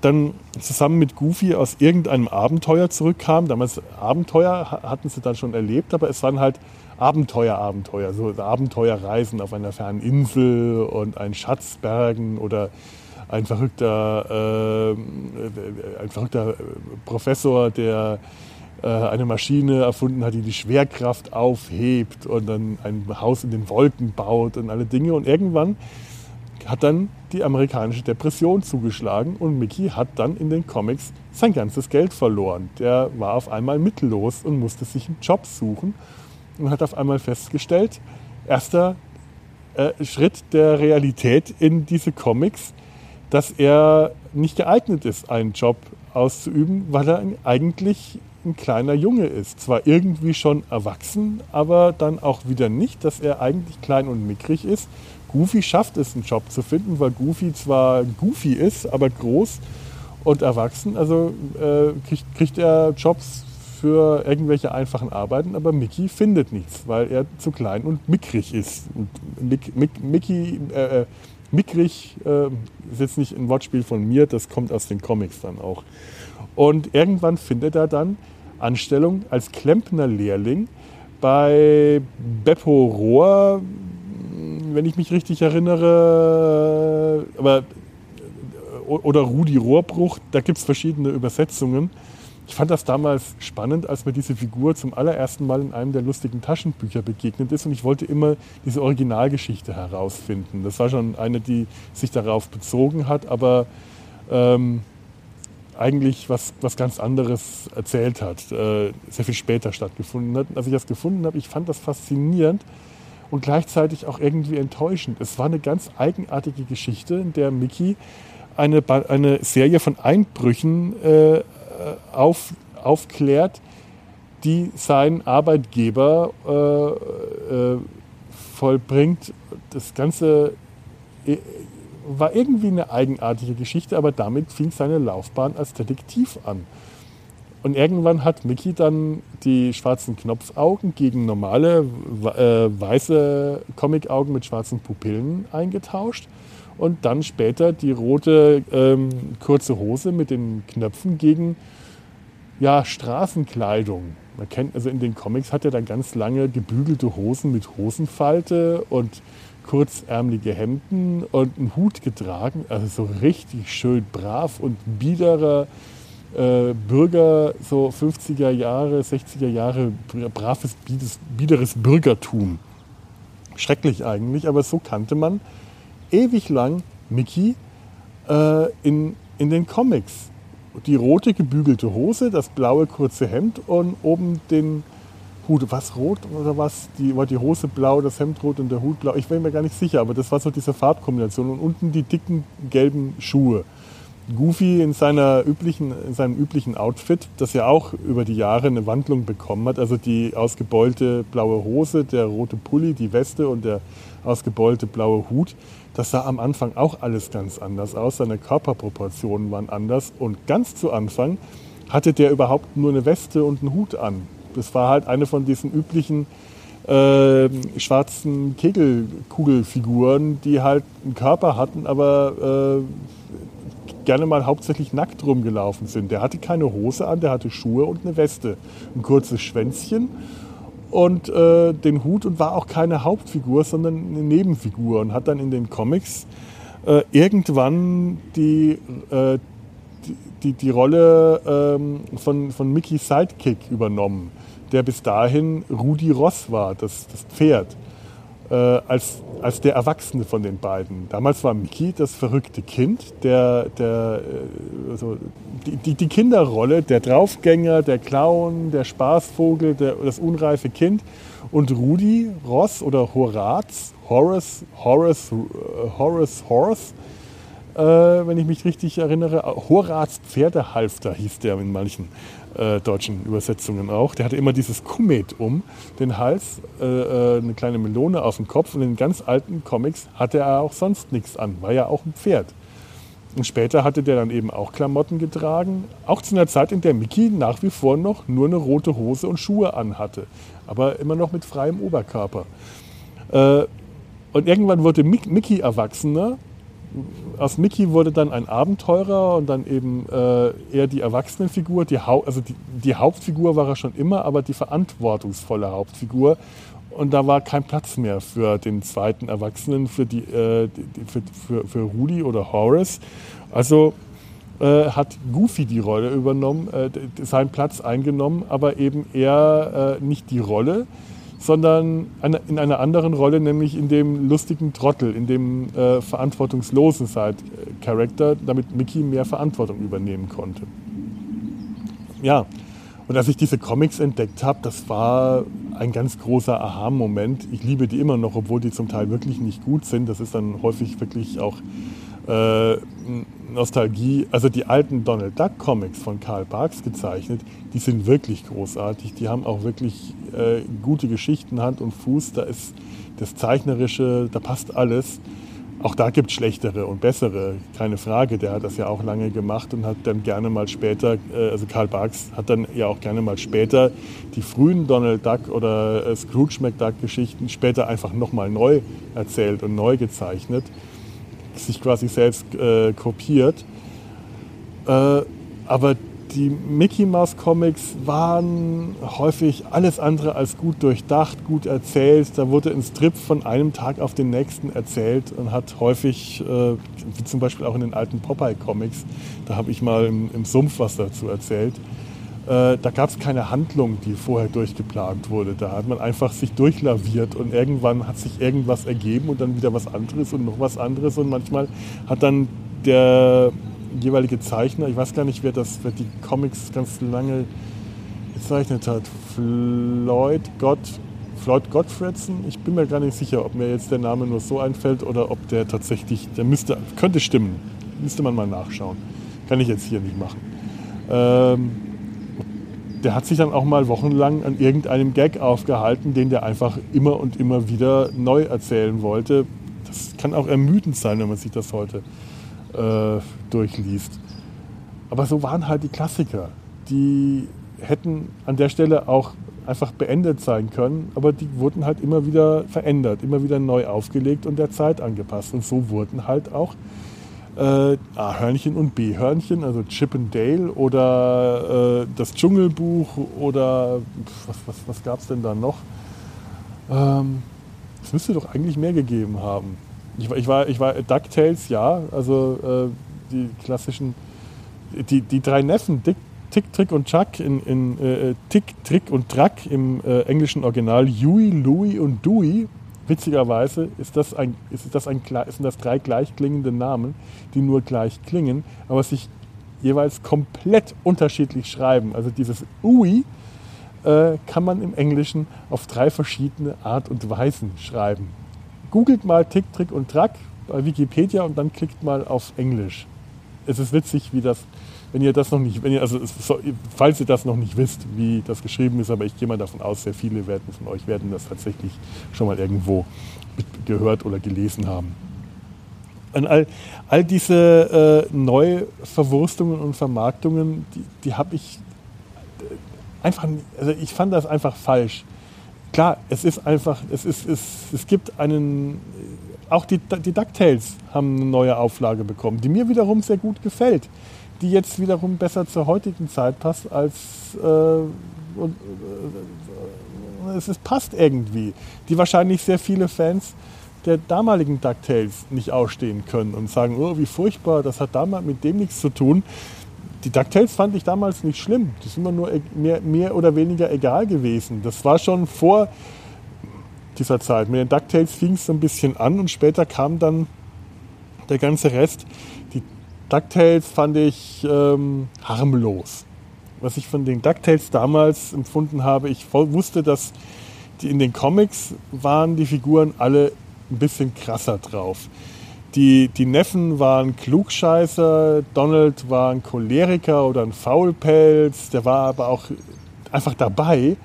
dann zusammen mit Goofy aus irgendeinem Abenteuer zurückkam. Damals Abenteuer hatten sie dann schon erlebt, aber es waren halt Abenteuer, Abenteuer, so Abenteuerreisen auf einer fernen Insel und ein Schatzbergen oder ein verrückter, äh, ein verrückter Professor, der äh, eine Maschine erfunden hat, die die Schwerkraft aufhebt und dann ein Haus in den Wolken baut und alle Dinge. Und irgendwann hat dann die amerikanische Depression zugeschlagen und Mickey hat dann in den Comics sein ganzes Geld verloren. Der war auf einmal mittellos und musste sich einen Job suchen und hat auf einmal festgestellt, erster äh, Schritt der Realität in diese Comics, dass er nicht geeignet ist, einen Job auszuüben, weil er eigentlich ein kleiner Junge ist. Zwar irgendwie schon erwachsen, aber dann auch wieder nicht, dass er eigentlich klein und mickrig ist. Goofy schafft es, einen Job zu finden, weil Goofy zwar Goofy ist, aber groß und erwachsen. Also äh, kriegt, kriegt er Jobs für irgendwelche einfachen Arbeiten, aber Mickey findet nichts, weil er zu klein und mickrig ist. Und Mick, Mick, Mickey, äh, äh, mickrig äh, ist jetzt nicht ein Wortspiel von mir, das kommt aus den Comics dann auch. Und irgendwann findet er dann Anstellung als Klempnerlehrling bei Beppo Rohr, wenn ich mich richtig erinnere, aber, oder Rudi Rohrbruch, da gibt es verschiedene Übersetzungen. Ich fand das damals spannend, als mir diese Figur zum allerersten Mal in einem der lustigen Taschenbücher begegnet ist und ich wollte immer diese Originalgeschichte herausfinden. Das war schon eine, die sich darauf bezogen hat, aber ähm, eigentlich was, was ganz anderes erzählt hat, äh, sehr viel später stattgefunden hat. Als ich das gefunden habe, ich fand das faszinierend und gleichzeitig auch irgendwie enttäuschend. Es war eine ganz eigenartige Geschichte, in der Mickey eine, eine Serie von Einbrüchen äh, auf, aufklärt, die sein Arbeitgeber äh, äh, vollbringt. Das Ganze äh, war irgendwie eine eigenartige Geschichte, aber damit fing seine Laufbahn als Detektiv an. Und irgendwann hat Mickey dann die schwarzen Knopfaugen gegen normale äh, weiße Comicaugen mit schwarzen Pupillen eingetauscht und dann später die rote ähm, kurze Hose mit den Knöpfen gegen ja, Straßenkleidung. Man kennt, also in den Comics hat er dann ganz lange gebügelte Hosen mit Hosenfalte und kurzärmelige Hemden und einen Hut getragen. Also so richtig schön brav und biederer äh, Bürger, so 50er Jahre, 60er Jahre, braves, biederes Bürgertum. Schrecklich eigentlich, aber so kannte man ewig lang Mickey äh, in, in den Comics. Die rote gebügelte Hose, das blaue kurze Hemd und oben den Hut. Was rot oder was? Die, war die Hose blau, das Hemd rot und der Hut blau. Ich bin mir gar nicht sicher, aber das war so diese Farbkombination. Und unten die dicken gelben Schuhe. Goofy in, seiner üblichen, in seinem üblichen Outfit, das ja auch über die Jahre eine Wandlung bekommen hat. Also die ausgebeulte blaue Hose, der rote Pulli, die Weste und der ausgebeulte blaue Hut. Das sah am Anfang auch alles ganz anders aus. Seine Körperproportionen waren anders. Und ganz zu Anfang hatte der überhaupt nur eine Weste und einen Hut an. Das war halt eine von diesen üblichen äh, schwarzen Kegelkugelfiguren, die halt einen Körper hatten, aber äh, gerne mal hauptsächlich nackt rumgelaufen sind. Der hatte keine Hose an, der hatte Schuhe und eine Weste, ein kurzes Schwänzchen. Und äh, den Hut und war auch keine Hauptfigur, sondern eine Nebenfigur und hat dann in den Comics äh, irgendwann die, äh, die, die, die, Rolle ähm, von, von Mickey Sidekick übernommen, der bis dahin Rudi Ross war, das, das Pferd äh, als, als der Erwachsene von den beiden. Damals war Mickey das verrückte Kind, der, der, äh, also die, die, die Kinderrolle, der Draufgänger, der Clown, der Spaßvogel, der, das unreife Kind. Und Rudi Ross oder Horaz, Horace, Horace, äh, Horace Horse, äh, wenn ich mich richtig erinnere, Horaz Pferdehalfter hieß der in manchen äh, deutschen Übersetzungen auch. Der hatte immer dieses Kumet um den Hals, äh, äh, eine kleine Melone auf dem Kopf und in ganz alten Comics hatte er auch sonst nichts an, war ja auch ein Pferd. Und später hatte der dann eben auch Klamotten getragen, auch zu einer Zeit, in der Mickey nach wie vor noch nur eine rote Hose und Schuhe anhatte, aber immer noch mit freiem Oberkörper. Äh, und irgendwann wurde Mickey erwachsener. Aus Mickey wurde dann ein Abenteurer und dann eben äh, eher die Erwachsenenfigur. Die also die, die Hauptfigur war er schon immer, aber die verantwortungsvolle Hauptfigur. Und da war kein Platz mehr für den zweiten Erwachsenen, für, die, äh, für, für, für Rudi oder Horace. Also äh, hat Goofy die Rolle übernommen, äh, seinen Platz eingenommen, aber eben eher äh, nicht die Rolle, sondern in einer anderen Rolle, nämlich in dem lustigen Trottel, in dem äh, verantwortungslosen Side-Charakter, damit Mickey mehr Verantwortung übernehmen konnte. Ja, und als ich diese Comics entdeckt habe, das war ein ganz großer Aha-Moment. Ich liebe die immer noch, obwohl die zum Teil wirklich nicht gut sind. Das ist dann häufig wirklich auch äh, Nostalgie. Also die alten Donald Duck Comics von Karl Barks gezeichnet, die sind wirklich großartig. Die haben auch wirklich äh, gute Geschichten Hand und Fuß. Da ist das Zeichnerische, da passt alles. Auch da gibt es schlechtere und bessere, keine Frage. Der hat das ja auch lange gemacht und hat dann gerne mal später, äh, also Karl Barks hat dann ja auch gerne mal später die frühen Donald Duck oder äh, Scrooge McDuck Geschichten später einfach nochmal neu erzählt und neu gezeichnet, sich quasi selbst äh, kopiert. Äh, aber die Mickey Mouse Comics waren häufig alles andere als gut durchdacht, gut erzählt. Da wurde ein Strip von einem Tag auf den nächsten erzählt und hat häufig, äh, wie zum Beispiel auch in den alten Popeye Comics, da habe ich mal im, Sumpf was dazu erzählt. Äh, da gab es keine Handlung, die vorher durchgeplant wurde. Da hat man einfach sich durchlaviert und irgendwann hat sich irgendwas ergeben und dann wieder was anderes und noch was anderes und manchmal hat dann der jeweilige Zeichner, ich weiß gar nicht, wer das, wer die Comics ganz lange gezeichnet hat. Floyd Gott, Floyd Gottfredson. Ich bin mir gar nicht sicher, ob mir jetzt der Name nur so einfällt oder ob der tatsächlich, der müsste, könnte stimmen. Müsste man mal nachschauen. Kann ich jetzt hier nicht machen. Ähm, der hat sich dann auch mal wochenlang an irgendeinem Gag aufgehalten, den der einfach immer und immer wieder neu erzählen wollte. Das kann auch ermüdend sein, wenn man sich das heute äh, durchliest. Aber so waren halt die Klassiker. Die hätten an der Stelle auch einfach beendet sein können, aber die wurden halt immer wieder verändert, immer wieder neu aufgelegt und der Zeit angepasst. Und so wurden halt auch äh, A-Hörnchen und B-Hörnchen, also Chip and Dale oder äh, das Dschungelbuch oder was, was, was gab es denn da noch? Ähm, es müsste doch eigentlich mehr gegeben haben. Ich, ich, war, ich war DuckTales, ja, also äh, die klassischen, die, die drei Neffen, Dick, Tick, Trick und Chuck, in, in äh, Tick, Trick und Track im äh, englischen Original, Huey, Louie und Dewey. Witzigerweise ist das ein, ist das ein, sind das drei gleich klingende Namen, die nur gleich klingen, aber sich jeweils komplett unterschiedlich schreiben. Also dieses Ui äh, kann man im Englischen auf drei verschiedene Art und Weisen schreiben googelt mal Tick, Trick und Track bei Wikipedia und dann klickt mal auf Englisch. Es ist witzig, wie das, wenn ihr das noch nicht, wenn ihr, also falls ihr das noch nicht wisst, wie das geschrieben ist, aber ich gehe mal davon aus, sehr viele werden von euch werden das tatsächlich schon mal irgendwo gehört oder gelesen haben. Und all, all diese äh, Neuverwurstungen und Vermarktungen, die, die habe ich äh, einfach, also ich fand das einfach falsch klar, es ist einfach, es, ist, es, es gibt einen, auch die, die DuckTales haben eine neue Auflage bekommen, die mir wiederum sehr gut gefällt, die jetzt wiederum besser zur heutigen Zeit passt als, äh, und, äh, es ist, passt irgendwie, die wahrscheinlich sehr viele Fans der damaligen DuckTales nicht ausstehen können und sagen, oh, wie furchtbar, das hat damals mit dem nichts zu tun die DuckTales fand ich damals nicht schlimm. Das ist immer nur e-, mehr, mehr oder weniger egal gewesen. Das war schon vor dieser Zeit. Mit den DuckTales fing es so ein bisschen an und später kam dann der ganze Rest. Die DuckTales fand ich ähm, harmlos. Was ich von den DuckTales damals empfunden habe, ich wusste, dass die in den Comics waren die Figuren alle ein bisschen krasser drauf. Die, die Neffen waren Klugscheißer, Donald war ein Choleriker oder ein Faulpelz, der war aber auch einfach dabei.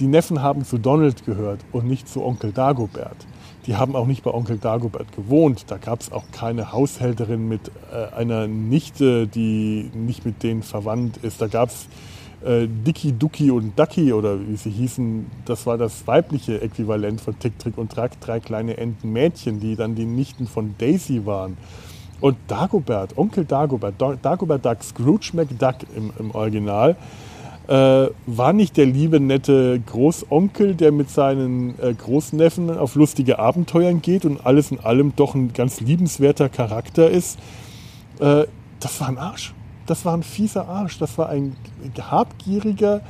Die Neffen haben zu Donald gehört und nicht zu Onkel Dagobert. Die haben auch nicht bei Onkel Dagobert gewohnt. Da gab es auch keine Haushälterin mit äh, einer Nichte, die nicht mit denen verwandt ist. Da gab es äh, Dicky, Ducky und Ducky oder wie sie hießen. Das war das weibliche Äquivalent von Tick, Trick und Track. Drei kleine Entenmädchen, die dann die Nichten von Daisy waren. Und Dagobert, Onkel Dagobert, Dagobert Duck, Scrooge McDuck im, im Original, äh, war nicht der liebe, nette Großonkel, der mit seinen äh, Großneffen auf lustige Abenteuern geht und alles in allem doch ein ganz liebenswerter Charakter ist. Äh, das war ein Arsch. Das war ein fieser Arsch. Das war ein habgieriger,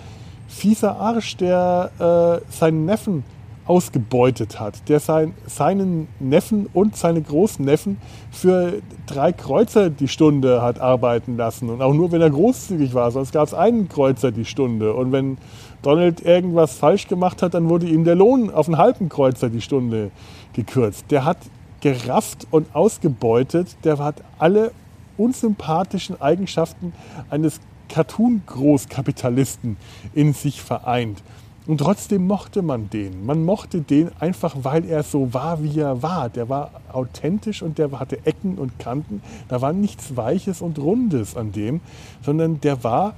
fieser Arsch, der äh, seinen Neffen ausgebeutet hat, der sein, seinen Neffen und seine Großneffen für drei Kreuzer die Stunde hat arbeiten lassen. Und auch nur, wenn er großzügig war, sonst gab es einen Kreuzer die Stunde. Und wenn Donald irgendwas falsch gemacht hat, dann wurde ihm der Lohn auf einen halben Kreuzer die Stunde gekürzt. Der hat gerafft und ausgebeutet, der hat alle unsympathischen Eigenschaften eines Cartoon-Großkapitalisten in sich vereint. Und trotzdem mochte man den. Man mochte den einfach, weil er so war, wie er war. Der war authentisch und der hatte Ecken und Kanten. Da war nichts Weiches und Rundes an dem, sondern der war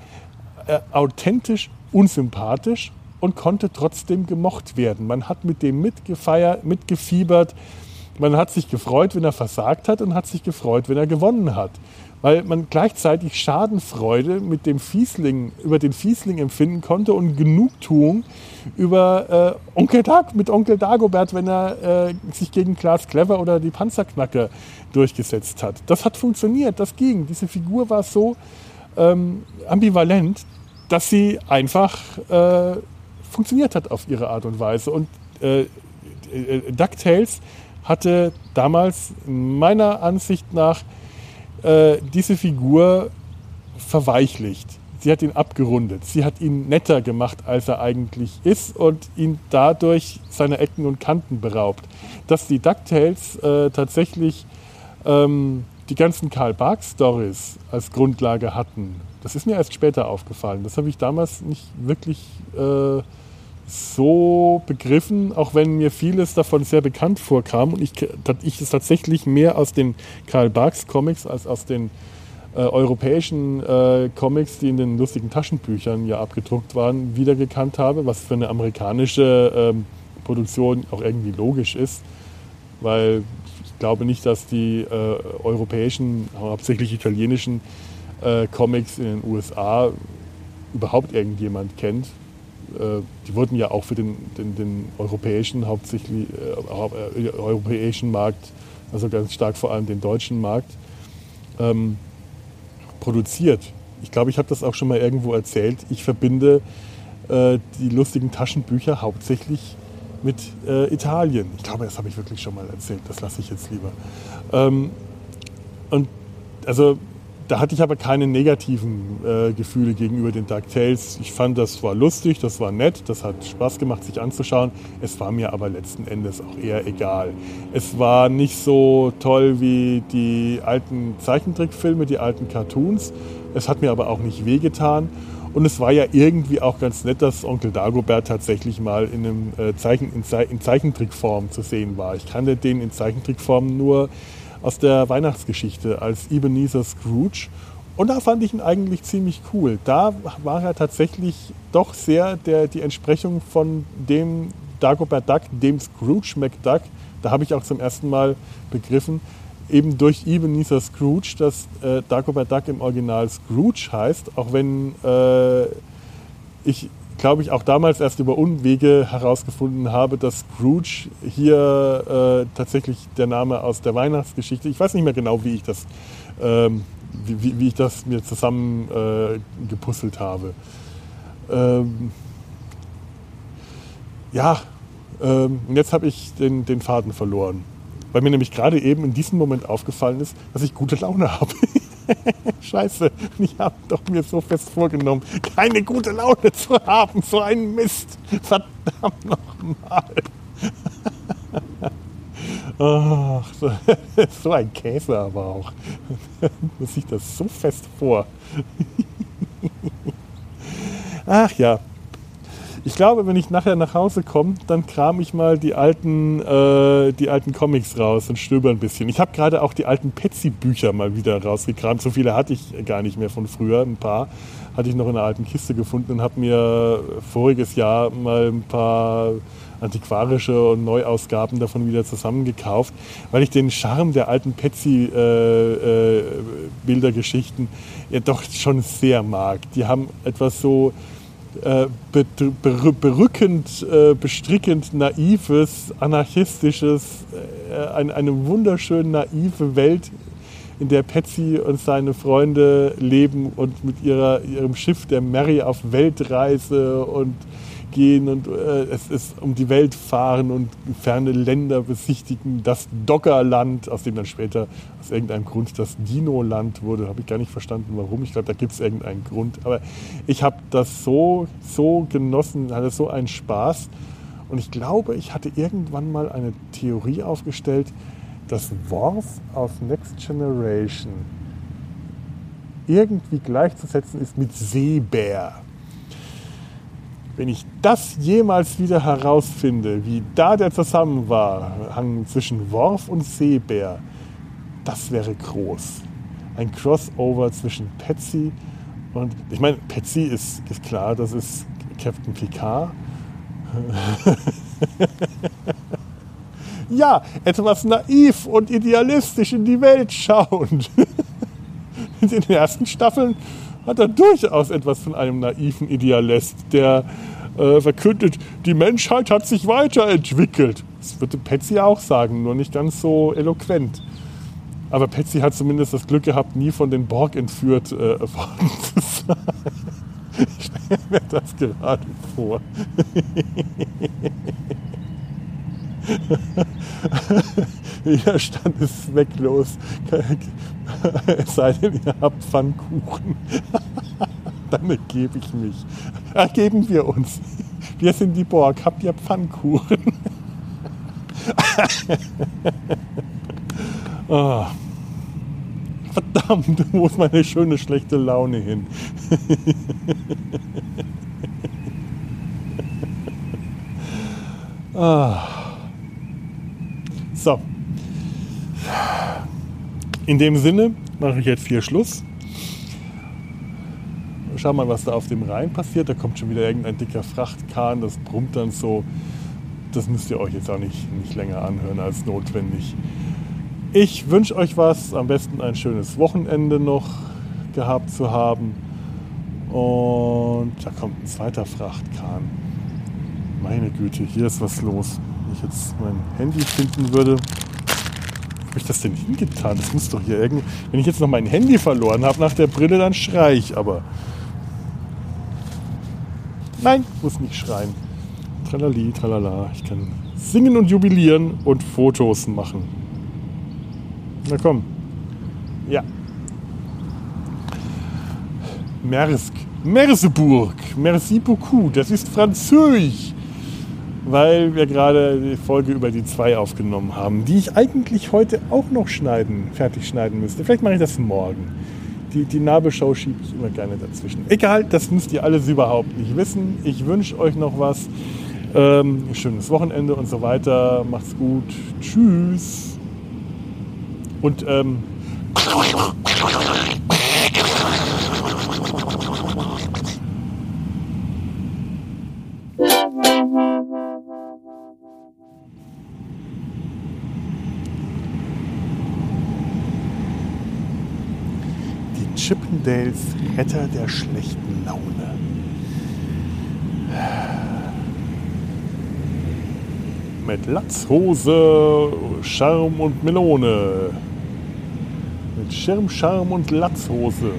äh, authentisch, unsympathisch und konnte trotzdem gemocht werden. Man hat mit dem mitgefeiert, mitgefiebert. Man hat sich gefreut, wenn er versagt hat und hat sich gefreut, wenn er gewonnen hat weil man gleichzeitig Schadenfreude mit dem Fiesling, über den Fiesling empfinden konnte und Genugtuung über äh, Onkel Dag, mit Onkel Dagobert, wenn er äh, sich gegen Klaas Clever oder die Panzerknacker durchgesetzt hat. Das hat funktioniert, das ging. Diese Figur war so ähm, ambivalent, dass sie einfach äh, funktioniert hat auf ihre Art und Weise. Und äh, äh, DuckTales hatte damals meiner Ansicht nach äh, diese Figur verweichlicht. Sie hat ihn abgerundet. Sie hat ihn netter gemacht, als er eigentlich ist und ihn dadurch seiner Ecken und Kanten beraubt. Dass die DuckTales äh, tatsächlich ähm, die ganzen Karl Barks Stories als Grundlage hatten, das ist mir erst später aufgefallen. Das habe ich damals nicht wirklich äh, so begriffen, auch wenn mir vieles davon sehr bekannt vorkam und ich, ich es tatsächlich mehr aus den Karl Barks Comics als aus den äh, europäischen äh, Comics, die in den lustigen Taschenbüchern ja abgedruckt waren, wiedergekannt habe, was für eine amerikanische ähm, Produktion auch irgendwie logisch ist, weil ich glaube nicht, dass die äh, europäischen, hauptsächlich italienischen äh, Comics in den USA überhaupt irgendjemand kennt die wurden ja auch für den, den, den europäischen, hauptsächlich äh, äh, europäischen Markt, also ganz stark vor allem den deutschen Markt, ähm, produziert. Ich glaube, ich habe das auch schon mal irgendwo erzählt. Ich verbinde äh, die lustigen Taschenbücher hauptsächlich mit äh, Italien. Ich glaube, das habe ich wirklich schon mal erzählt. Das lasse ich jetzt lieber. Ähm, und also da hatte ich aber keine negativen äh, Gefühle gegenüber den DuckTales. Ich fand, das war lustig, das war nett, das hat Spaß gemacht, sich anzuschauen. Es war mir aber letzten Endes auch eher egal. Es war nicht so toll wie die alten Zeichentrickfilme, die alten Cartoons. Es hat mir aber auch nicht wehgetan. Und es war ja irgendwie auch ganz nett, dass Onkel Dagobert tatsächlich mal in, einem, äh, Zeichen, in, Ze in Zeichentrickform zu sehen war. Ich kannte den in Zeichentrickform nur aus der Weihnachtsgeschichte als Ebenezer Scrooge. Und da fand ich ihn eigentlich ziemlich cool. Da war er tatsächlich doch sehr der, die Entsprechung von dem Dagobert Duck, dem Scrooge McDuck. Da habe ich auch zum ersten Mal begriffen, eben durch Ebenezer Scrooge, dass äh, Dagobert Duck im Original Scrooge heißt, auch wenn äh, ich glaube ich, auch damals erst über Unwege herausgefunden habe, dass Scrooge hier äh, tatsächlich der Name aus der Weihnachtsgeschichte, ich weiß nicht mehr genau, wie ich das, ähm, wie, wie, ich das mir zusammen äh, gepuzzelt habe. Ähm, ja, ähm, jetzt habe ich den, den Faden verloren, weil mir nämlich gerade eben in diesem Moment aufgefallen ist, dass ich gute Laune *laughs* habe. *laughs* Scheiße, ich habe doch mir so fest vorgenommen, keine gute Laune zu haben. So ein Mist. Verdammt nochmal. *laughs* *laughs* So ein Käse aber auch. Muss ich das so fest vor. Ach ja. Ich glaube, wenn ich nachher nach Hause komme, dann kram ich mal die alten, äh, die alten Comics raus und stöber ein bisschen. Ich habe gerade auch die alten Petsy-Bücher mal wieder rausgekramt. So viele hatte ich gar nicht mehr von früher, ein paar hatte ich noch in einer alten Kiste gefunden und habe mir voriges Jahr mal ein paar antiquarische und Neuausgaben davon wieder zusammengekauft, weil ich den Charme der alten Petsy-Bildergeschichten äh, äh, ja doch schon sehr mag. Die haben etwas so berückend, äh, bestrickend naives, anarchistisches, äh, eine, eine wunderschön naive Welt, in der Patsy und seine Freunde leben und mit ihrer, ihrem Schiff der Mary auf Weltreise und gehen und äh, es ist um die Welt fahren und ferne Länder besichtigen. Das Doggerland, aus dem dann später aus irgendeinem Grund das Dino-Land wurde, habe ich gar nicht verstanden, warum. Ich glaube, da gibt es irgendeinen Grund. Aber ich habe das so, so genossen, hatte so einen Spaß. Und ich glaube, ich hatte irgendwann mal eine Theorie aufgestellt, dass Worf aus Next Generation irgendwie gleichzusetzen ist mit Seebär. Wenn ich das jemals wieder herausfinde, wie da der Zusammenhang zwischen Worf und Seebär, das wäre groß. Ein Crossover zwischen Patsy und, ich meine, Patsy ist, ist klar, das ist Captain Picard. *laughs* ja, etwas naiv und idealistisch in die Welt schauend. *laughs* in den ersten Staffeln hat er durchaus etwas von einem naiven Idealist, der äh, verkündet, die Menschheit hat sich weiterentwickelt. Das würde Patsy auch sagen, nur nicht ganz so eloquent. Aber Patsy hat zumindest das Glück gehabt, nie von den Borg entführt äh, *laughs* worden zu sein. Ich stelle mir das gerade vor. *laughs* Widerstand ist zwecklos. *laughs* Es sei denn, ihr habt Pfannkuchen. *laughs* Dann ergebe ich mich. Ergeben wir uns. Wir sind die Borg. Habt ihr Pfannkuchen? oh. *laughs* Verdammt, wo ist meine schöne schlechte Laune hin? ah. So. In dem Sinne mache ich jetzt hier Schluss. Schau mal, was da auf dem Rhein passiert. Da kommt schon wieder irgendein dicker Frachtkahn, das brummt dann so. Das müsst ihr euch jetzt auch nicht, nicht länger anhören als notwendig. Ich wünsche euch was, am besten ein schönes Wochenende noch gehabt zu haben. Und da kommt ein zweiter Frachtkahn. Meine Güte, hier ist was los ich jetzt mein Handy finden würde. Habe ich das denn hingetan? Das muss doch hier irgendwie. Wenn ich jetzt noch mein Handy verloren habe nach der Brille, dann schrei ich aber. Nein, muss nicht schreien. Tralali, tralala. Ich kann singen und jubilieren und Fotos machen. Na komm. Ja. Mersk. Merseburg. Merci beaucoup. Das ist Französisch weil wir gerade die Folge über die zwei aufgenommen haben, die ich eigentlich heute auch noch schneiden, fertig schneiden müsste. Vielleicht mache ich das morgen. Die, die Nabelschau schiebe ich immer gerne dazwischen. Egal, das müsst ihr alles überhaupt nicht wissen. Ich wünsche euch noch was. Ähm, schönes Wochenende und so weiter. Macht's gut. Tschüss. Und ähm, Chippendales Retter der schlechten Laune. Mit Latzhose, Charme und Melone. Mit Schirm, Charme und Latzhose.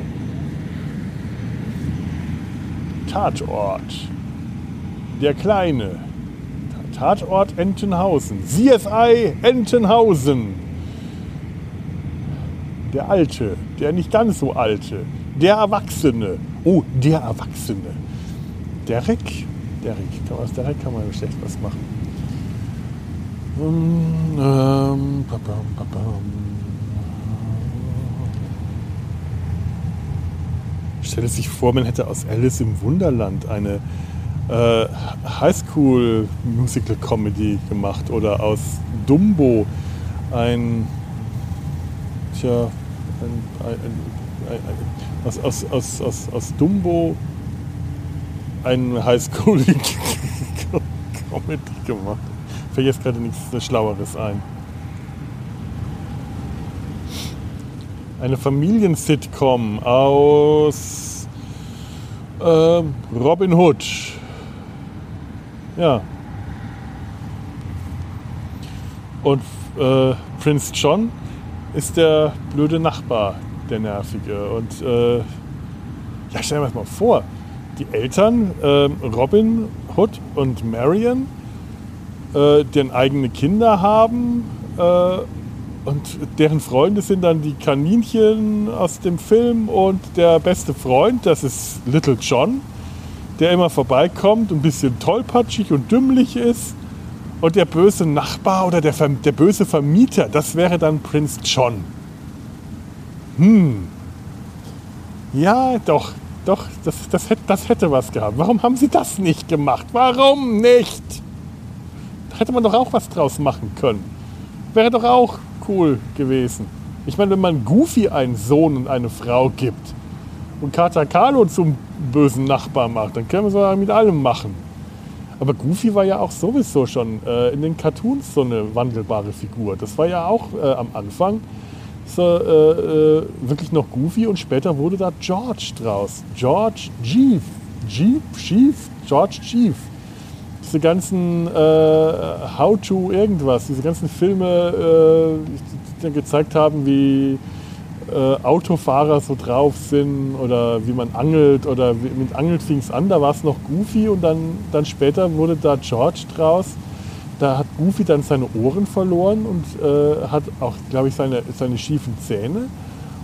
Tatort. Der Kleine. Tatort Entenhausen. CSI Entenhausen der Alte, der nicht ganz so Alte, der Erwachsene. Oh, der Erwachsene. Derek, Derek, aus Derek kann man schlecht was machen. Ähm, ähm. Stelle sich vor, man hätte aus Alice im Wunderland eine, äh, Highschool Musical Comedy gemacht oder aus Dumbo ein, tja, ein, ein, ein, aus, aus, aus, aus, aus Dumbo ein Highschool Comedy gemacht. Fällt jetzt gerade nichts Schlaueres ein. Eine Familien-Sitcom aus äh, Robin Hood. Ja. Und äh, Prince John ist der blöde Nachbar, der nervige. Und äh, ja, stellen wir uns mal vor, die Eltern, äh, Robin Hood und Marion, äh, deren eigene Kinder haben äh, und deren Freunde sind dann die Kaninchen aus dem Film und der beste Freund, das ist Little John, der immer vorbeikommt, ein bisschen tollpatschig und dümmlich ist. Und der böse Nachbar oder der, der böse Vermieter, das wäre dann Prinz John. Hm. Ja, doch, doch, das, das, hätte, das hätte was gehabt. Warum haben sie das nicht gemacht? Warum nicht? Da hätte man doch auch was draus machen können. Wäre doch auch cool gewesen. Ich meine, wenn man Goofy einen Sohn und eine Frau gibt und Kata Carlo zum bösen Nachbar macht, dann können wir es ja mit allem machen. Aber Goofy war ja auch sowieso schon äh, in den Cartoons so eine wandelbare Figur. Das war ja auch äh, am Anfang so, äh, äh wirklich noch Goofy und später wurde da George draus. George Jeef. Jeep, Chief, George Chief diese ganzen äh, How-to irgendwas, diese ganzen Filme, äh, die dann gezeigt haben, wie äh, Autofahrer so drauf sind oder wie man angelt oder mit Angelt fing es an, da war es noch Goofy und dann, dann später wurde da George draus. Da hat Goofy dann seine Ohren verloren und äh, hat auch, glaube ich, seine, seine schiefen Zähne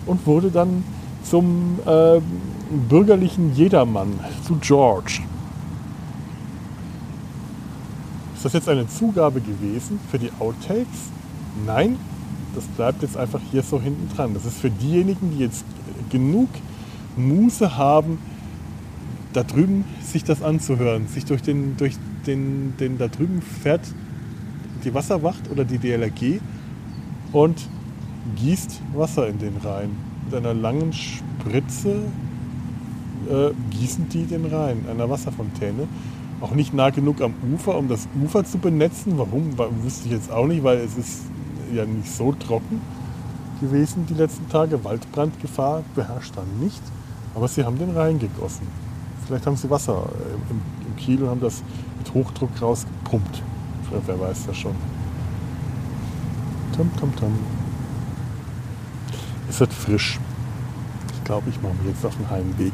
und wurde dann zum äh, bürgerlichen Jedermann, zu George. Ist das jetzt eine Zugabe gewesen für die Outtakes? Nein, das bleibt jetzt einfach hier so hinten dran. Das ist für diejenigen, die jetzt genug Muße haben, da drüben sich das anzuhören, sich durch den, durch den, den da drüben fährt die Wasserwacht oder die DLRG und gießt Wasser in den Rhein. Mit einer langen Spritze äh, gießen die den Rhein, einer Wasserfontäne auch nicht nah genug am Ufer, um das Ufer zu benetzen. Warum, wüsste ich jetzt auch nicht, weil es ist ja nicht so trocken gewesen die letzten Tage. Waldbrandgefahr beherrscht dann nicht. Aber sie haben den Rhein gegossen. Vielleicht haben sie Wasser äh, im, im Kiel und haben das mit Hochdruck rausgepumpt. Wer weiß das schon. Tam, tam, tam. Es wird frisch. Ich glaube, ich mache mich jetzt auf den Heimweg.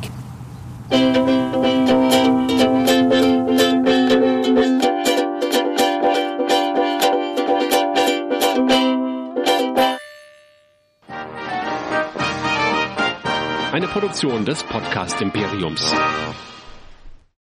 Eine Produktion des Podcast Imperiums.